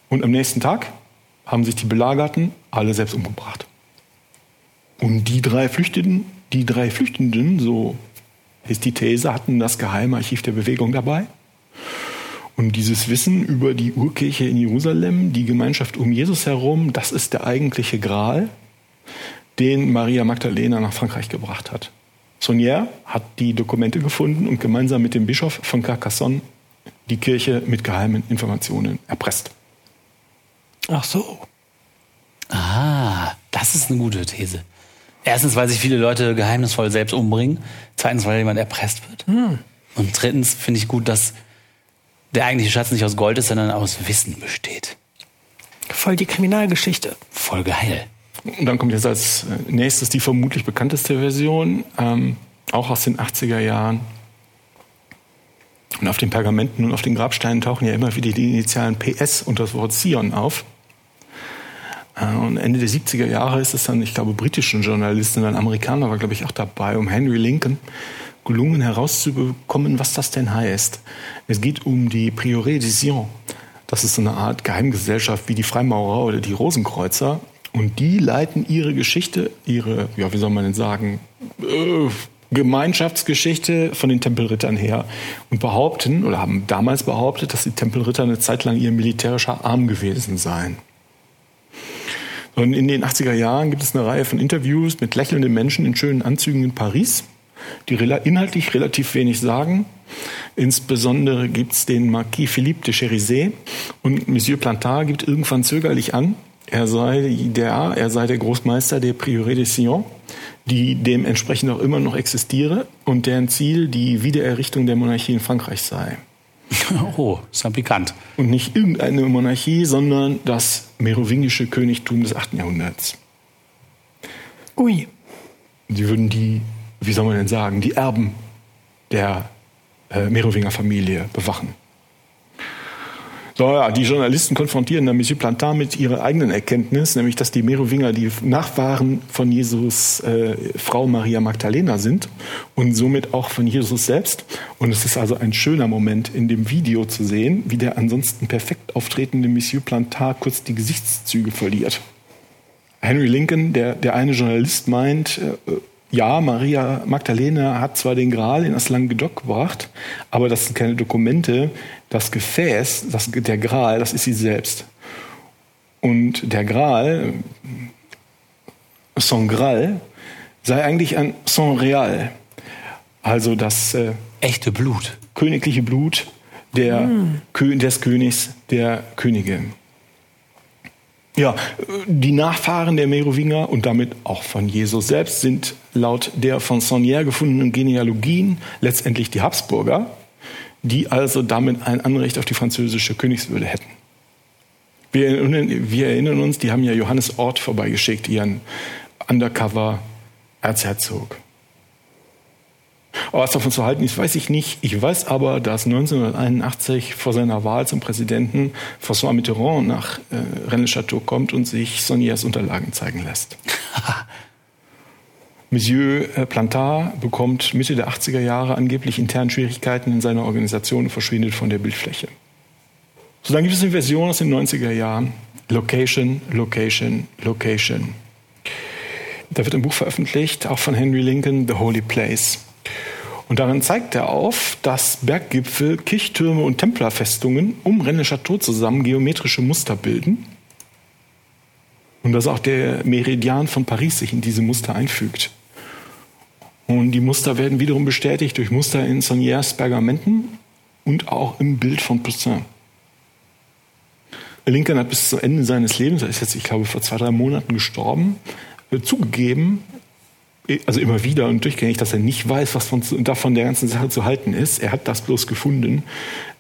S3: Und am nächsten Tag haben sich die Belagerten alle selbst umgebracht. Und die drei Flüchtenden, die drei Flüchtenden, so ist die These, hatten das Geheimarchiv der Bewegung dabei. Und dieses Wissen über die Urkirche in Jerusalem, die Gemeinschaft um Jesus herum, das ist der eigentliche Gral den Maria Magdalena nach Frankreich gebracht hat. Saunier hat die Dokumente gefunden und gemeinsam mit dem Bischof von Carcassonne die Kirche mit geheimen Informationen erpresst.
S2: Ach so.
S1: Ah, das ist eine gute These. Erstens, weil sich viele Leute geheimnisvoll selbst umbringen. Zweitens, weil jemand erpresst wird. Hm. Und drittens finde ich gut, dass der eigentliche Schatz nicht aus Gold ist, sondern aus Wissen besteht.
S2: Voll die Kriminalgeschichte.
S1: Voll geil.
S3: Und dann kommt jetzt als nächstes die vermutlich bekannteste Version, ähm, auch aus den 80er Jahren. Und auf den Pergamenten und auf den Grabsteinen tauchen ja immer wieder die Initialen PS und das Wort Zion auf. Äh, und Ende der 70er Jahre ist es dann, ich glaube, britischen Journalisten, ein Amerikaner war, glaube ich, auch dabei, um Henry Lincoln gelungen herauszubekommen, was das denn heißt. Es geht um die Prioré de Sion. Das ist so eine Art Geheimgesellschaft wie die Freimaurer oder die Rosenkreuzer. Und die leiten ihre Geschichte, ihre, ja, wie soll man denn sagen, äh, Gemeinschaftsgeschichte von den Tempelrittern her und behaupten oder haben damals behauptet, dass die Tempelritter eine Zeit lang ihr militärischer Arm gewesen seien. Und in den 80er Jahren gibt es eine Reihe von Interviews mit lächelnden Menschen in schönen Anzügen in Paris, die inhaltlich relativ wenig sagen. Insbesondere gibt es den Marquis Philippe de Cherizet und Monsieur Plantard gibt irgendwann zögerlich an, er sei der, er sei der Großmeister der Prioré de Sion, die dementsprechend auch immer noch existiere und deren Ziel die Wiedererrichtung der Monarchie in Frankreich sei.
S1: Oh, ist ja bekannt.
S3: Und nicht irgendeine Monarchie, sondern das merowingische Königtum des 8. Jahrhunderts.
S2: Ui.
S3: Sie würden die, wie soll man denn sagen, die Erben der äh, Merowinger Familie bewachen. So, ja, die Journalisten konfrontieren dann Monsieur Plantin mit ihrer eigenen Erkenntnis, nämlich dass die Merowinger die Nachfahren von Jesus äh, Frau Maria Magdalena sind und somit auch von Jesus selbst. Und es ist also ein schöner Moment in dem Video zu sehen, wie der ansonsten perfekt auftretende Monsieur Plantin kurz die Gesichtszüge verliert. Henry Lincoln, der, der eine Journalist meint, äh, ja, Maria Magdalena hat zwar den Gral in das Languedoc gebracht, aber das sind keine Dokumente. Das Gefäß, das, der Gral, das ist sie selbst. Und der Gral, son Gral, sei eigentlich ein son real, also das
S1: äh, echte Blut,
S3: königliche Blut der, mm. des Königs der Königin. Ja, die Nachfahren der Merowinger und damit auch von Jesus selbst sind laut der von Saunier gefundenen Genealogien letztendlich die Habsburger, die also damit ein Anrecht auf die französische Königswürde hätten. Wir erinnern, wir erinnern uns, die haben ja Johannes Ort vorbeigeschickt, ihren Undercover-Erzherzog. Aber was davon zu halten ist, weiß ich nicht. Ich weiß aber, dass 1981 vor seiner Wahl zum Präsidenten François Mitterrand nach äh, Rennes-Château kommt und sich Soniers Unterlagen zeigen lässt. Monsieur äh, Plantard bekommt Mitte der 80er Jahre angeblich intern Schwierigkeiten in seiner Organisation und verschwindet von der Bildfläche. So, dann gibt es eine Version aus den 90er Jahren. Location, Location, Location. Da wird ein Buch veröffentlicht, auch von Henry Lincoln, The Holy Place. Und darin zeigt er auf, dass Berggipfel, Kirchtürme und Templerfestungen um Rennes Château zusammen geometrische Muster bilden. Und dass auch der Meridian von Paris sich in diese Muster einfügt. Und die Muster werden wiederum bestätigt durch Muster in Sauniers Pergamenten und auch im Bild von Poussin. Lincoln hat bis zum Ende seines Lebens, er ist jetzt, ich glaube, vor zwei, drei Monaten gestorben, äh, zugegeben, also immer wieder und durchgängig, dass er nicht weiß, was von, davon der ganzen Sache zu halten ist. Er hat das bloß gefunden.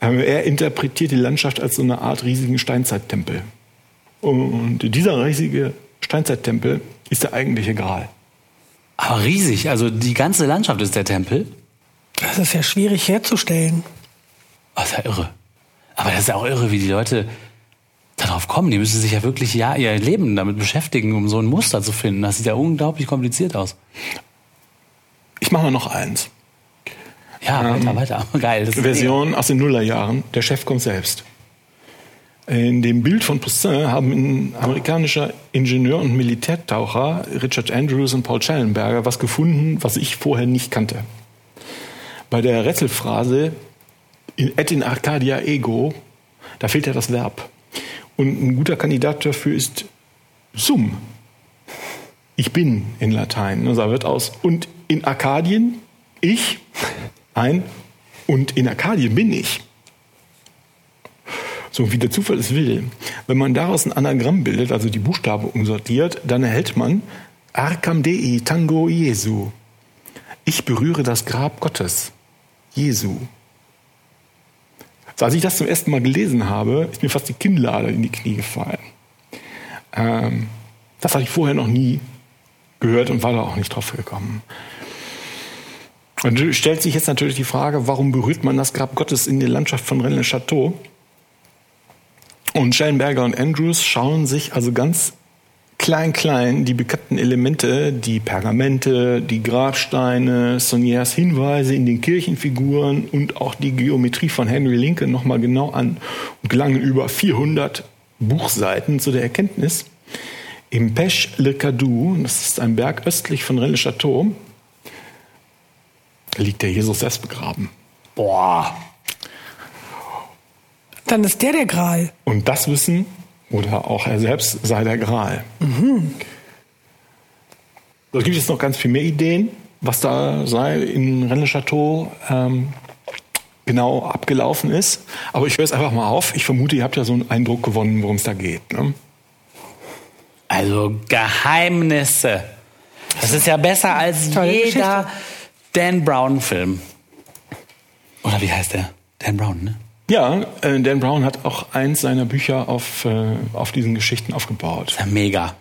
S3: Ähm, er interpretiert die Landschaft als so eine Art riesigen Steinzeittempel. Und dieser riesige Steinzeittempel ist der eigentliche Gral.
S1: Aber riesig, also die ganze Landschaft ist der Tempel?
S2: Das ist ja schwierig herzustellen.
S1: Das ist ja irre. Aber das ist ja auch irre, wie die Leute darauf kommen. Die müssen sich ja wirklich ja ihr Leben damit beschäftigen, um so ein Muster zu finden. Das sieht ja unglaublich kompliziert aus.
S3: Ich mache mal noch eins.
S1: Ja, ähm, weiter, weiter. Geil.
S3: Version aus den Nullerjahren. Der Chef kommt selbst. In dem Bild von Poussin haben ein amerikanischer Ingenieur und Militärtaucher Richard Andrews und Paul Schellenberger was gefunden, was ich vorher nicht kannte. Bei der Rätselphrase et in Arcadia ego, da fehlt ja das Verb. Und ein guter Kandidat dafür ist sum. Ich bin in Latein. Also wird aus und in Arkadien ich ein und in Arkadien bin ich. So wie der Zufall es will. Wenn man daraus ein Anagramm bildet, also die Buchstaben umsortiert, dann erhält man Arcam Dei Tango Jesu. Ich berühre das Grab Gottes. Jesu. So, als ich das zum ersten Mal gelesen habe, ist mir fast die Kinnlade in die Knie gefallen. Ähm, das hatte ich vorher noch nie gehört und war da auch nicht drauf gekommen. Und stellt sich jetzt natürlich die Frage, warum berührt man das Grab Gottes in der Landschaft von Rennes-Château? Und Schellenberger und Andrews schauen sich also ganz klein, klein die bekannten Elemente, die Pergamente, die Grabsteine, Sauniers Hinweise in den Kirchenfiguren und auch die Geometrie von Henry Lincoln nochmal genau an und gelangen über 400 Buchseiten zu der Erkenntnis, im Pech le Cadou, das ist ein Berg östlich von Rennes-Château, liegt der Jesus selbst begraben.
S1: Boah.
S2: Dann ist der der Gral.
S3: Und das wissen oder auch er selbst sei der Gral. Mhm. Da gibt es noch ganz viel mehr Ideen, was da sei in Rennes-Château ähm, genau abgelaufen ist. Aber ich höre es einfach mal auf. Ich vermute, ihr habt ja so einen Eindruck gewonnen, worum es da geht. Ne?
S1: Also Geheimnisse. Das ist ja besser als Tolle jeder Geschichte. Dan Brown-Film. Oder wie heißt der? Dan Brown, ne?
S3: Ja, äh, Dan Brown hat auch eins seiner Bücher auf, äh, auf diesen Geschichten aufgebaut.
S1: Ja, mega.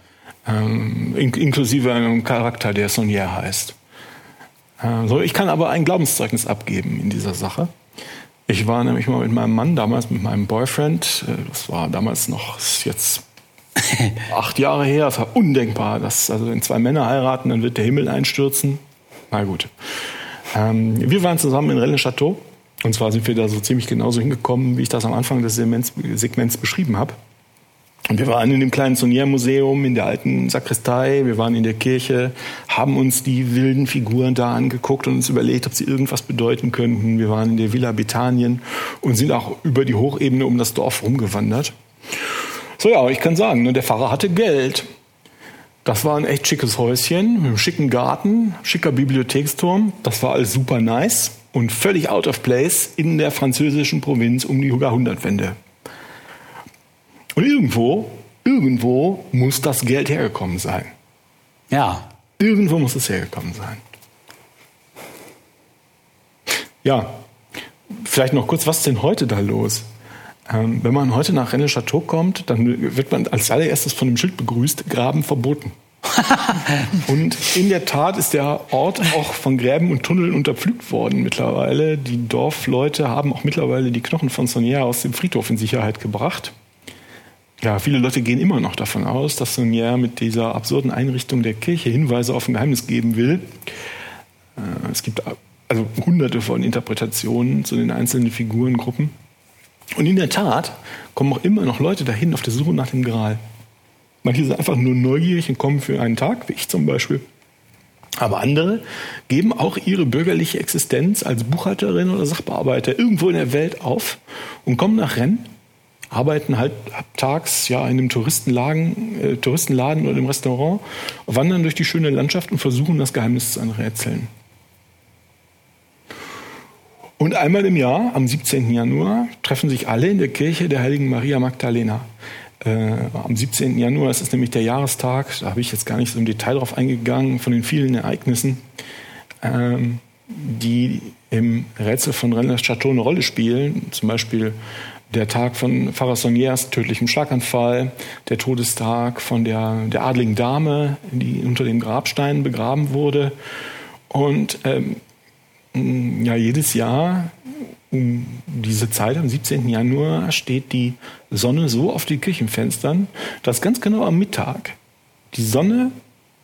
S3: Ähm, in, inklusive einem Charakter, der Sonier heißt. Äh, so, ich kann aber ein Glaubenszeugnis abgeben in dieser Sache. Ich war nämlich mal mit meinem Mann, damals mit meinem Boyfriend, äh, das war damals noch, jetzt acht Jahre her, es war undenkbar, dass also wenn zwei Männer heiraten, dann wird der Himmel einstürzen. Na gut. Ähm, wir waren zusammen in Rennes-Château und zwar sind wir da so ziemlich genauso hingekommen, wie ich das am Anfang des Segments beschrieben habe. Und wir waren in dem kleinen Sonier-Museum, in der alten Sakristei, wir waren in der Kirche, haben uns die wilden Figuren da angeguckt und uns überlegt, ob sie irgendwas bedeuten könnten. Wir waren in der Villa Bethanien und sind auch über die Hochebene um das Dorf rumgewandert. So ja, ich kann sagen, ne, der Pfarrer hatte Geld. Das war ein echt schickes Häuschen mit einem schicken Garten, schicker Bibliotheksturm. Das war alles super nice und völlig out of place in der französischen Provinz um die Jahrhundertwende. Und irgendwo, irgendwo muss das Geld hergekommen sein.
S1: Ja.
S3: Irgendwo muss es hergekommen sein. Ja, vielleicht noch kurz, was ist denn heute da los? Ähm, wenn man heute nach Rennes Chateau kommt, dann wird man als allererstes von dem Schild begrüßt, Graben verboten. und in der Tat ist der Ort auch von Gräben und Tunneln unterpflügt worden mittlerweile. Die Dorfleute haben auch mittlerweile die Knochen von Sonier aus dem Friedhof in Sicherheit gebracht. Ja, viele Leute gehen immer noch davon aus, dass Sonier mit dieser absurden Einrichtung der Kirche Hinweise auf ein Geheimnis geben will. Äh, es gibt also hunderte von Interpretationen zu den einzelnen Figurengruppen. Und in der Tat kommen auch immer noch Leute dahin auf der Suche nach dem Gral. Manche sind einfach nur neugierig und kommen für einen Tag, wie ich zum Beispiel. Aber andere geben auch ihre bürgerliche Existenz als Buchhalterin oder Sachbearbeiter irgendwo in der Welt auf und kommen nach Rennes, arbeiten halt tags ja in einem Touristenladen, äh, Touristenladen oder im Restaurant, wandern durch die schöne Landschaft und versuchen das Geheimnis zu enrätseln. Und einmal im Jahr, am 17. Januar, treffen sich alle in der Kirche der heiligen Maria Magdalena. Äh, am 17. Januar, das ist nämlich der Jahrestag, da habe ich jetzt gar nicht so im Detail drauf eingegangen, von den vielen Ereignissen, ähm, die im Rätsel von Rennes Chateau eine Rolle spielen. Zum Beispiel der Tag von Pfarrer Soniers tödlichem Schlaganfall, der Todestag von der, der adligen Dame, die unter dem Grabstein begraben wurde. Und ähm, ja, jedes Jahr diese Zeit, am 17. Januar, steht die Sonne so auf den Kirchenfenstern, dass ganz genau am Mittag die Sonne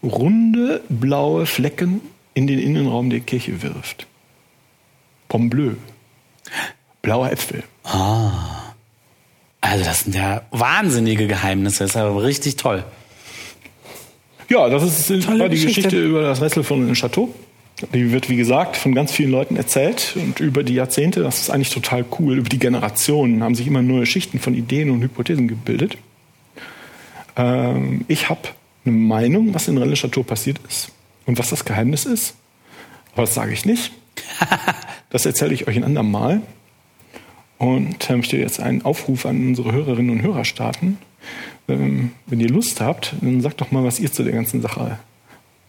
S3: runde blaue Flecken in den Innenraum der Kirche wirft. Pomme bleu. Blaue Äpfel.
S1: Ah. Also das sind ja wahnsinnige Geheimnisse. Das ist aber richtig toll.
S3: Ja, das ist die Geschichte. Geschichte über das Rätsel von Chateau. Die wird, wie gesagt, von ganz vielen Leuten erzählt und über die Jahrzehnte, das ist eigentlich total cool, über die Generationen haben sich immer neue Schichten von Ideen und Hypothesen gebildet. Ähm, ich habe eine Meinung, was in Chateau passiert ist und was das Geheimnis ist. Aber das sage ich nicht. Das erzähle ich euch ein andermal. Und äh, möchte jetzt einen Aufruf an unsere Hörerinnen und Hörer starten. Ähm, wenn ihr Lust habt, dann sagt doch mal, was ihr zu der ganzen Sache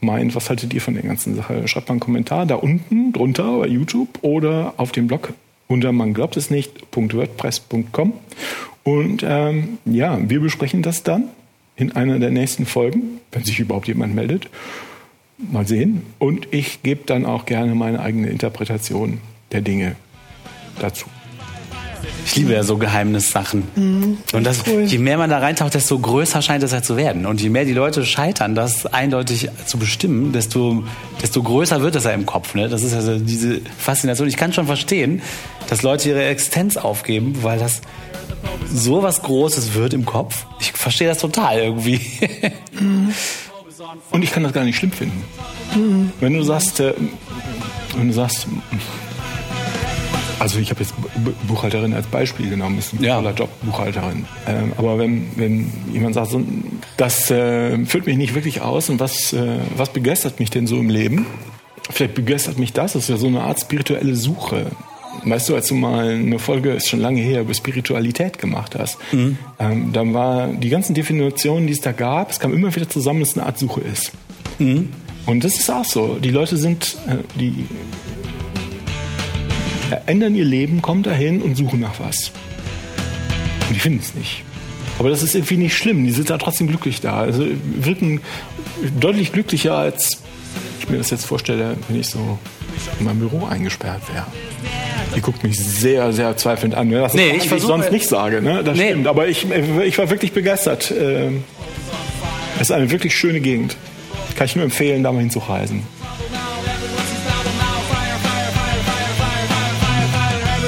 S3: meint. Was haltet ihr von der ganzen Sache? Schreibt mal einen Kommentar da unten drunter bei YouTube oder auf dem Blog unter man glaubt es nicht.wordpress.com. Und ähm, ja, wir besprechen das dann in einer der nächsten Folgen, wenn sich überhaupt jemand meldet. Mal sehen. Und ich gebe dann auch gerne meine eigene Interpretation der Dinge dazu.
S1: Ich liebe ja so Geheimnissachen. Mhm, und das, cool. je mehr man da reintaucht, desto größer scheint es ja zu werden. Und je mehr die Leute scheitern, das eindeutig zu bestimmen, desto, desto größer wird es ja im Kopf. Ne? Das ist also diese Faszination. Ich kann schon verstehen, dass Leute ihre Existenz aufgeben, weil das so was Großes wird im Kopf. Ich verstehe das total irgendwie.
S3: Und ich kann das gar nicht schlimm finden. Mhm. Wenn du sagst, äh, wenn du sagst, also ich habe jetzt Buchhalterin als Beispiel genommen, ist ein ja. toller Job, Buchhalterin. Ähm, aber wenn, wenn jemand sagt, so, das äh, führt mich nicht wirklich aus und was, äh, was begeistert mich denn so im Leben? Vielleicht begeistert mich das, das ist ja so eine Art spirituelle Suche. Weißt du, als du mal eine Folge, ist schon lange her, über Spiritualität gemacht hast, mhm. ähm, dann war die ganzen Definitionen, die es da gab, es kam immer wieder zusammen, dass es eine Art Suche ist. Mhm. Und das ist auch so. Die Leute sind, äh, die ändern ihr Leben, kommen dahin und suchen nach was. Und die finden es nicht. Aber das ist irgendwie nicht schlimm. Die sind da trotzdem glücklich da. Also wirken deutlich glücklicher, als ich mir das jetzt vorstelle, wenn ich so in meinem Büro eingesperrt wäre. Die guckt mich sehr, sehr zweifelnd an. Das
S1: Nee,
S3: ist,
S1: ich
S3: was
S1: versuche-
S3: sonst nicht sage. Ne? Das
S1: Nee.
S3: stimmt. Aber ich, ich war wirklich begeistert. Ähm, Es ist eine wirklich schöne Gegend. Kann ich nur empfehlen, da mal hinzureisen.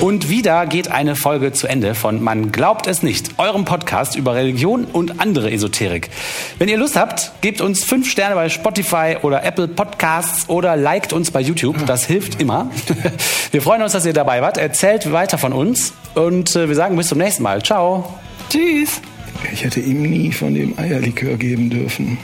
S1: Und wieder geht eine Folge zu Ende von Man glaubt es nicht, eurem Podcast über Religion und andere Esoterik. Wenn ihr Lust habt, gebt uns fünf Sterne bei Spotify oder Apple Podcasts oder liked uns bei YouTube. Das hilft immer. Wir freuen uns, dass ihr dabei wart. Erzählt weiter von uns und äh, wir sagen bis zum nächsten Mal. Ciao.
S2: Tschüss.
S3: Ich hätte ihm nie von dem Eierlikör geben dürfen.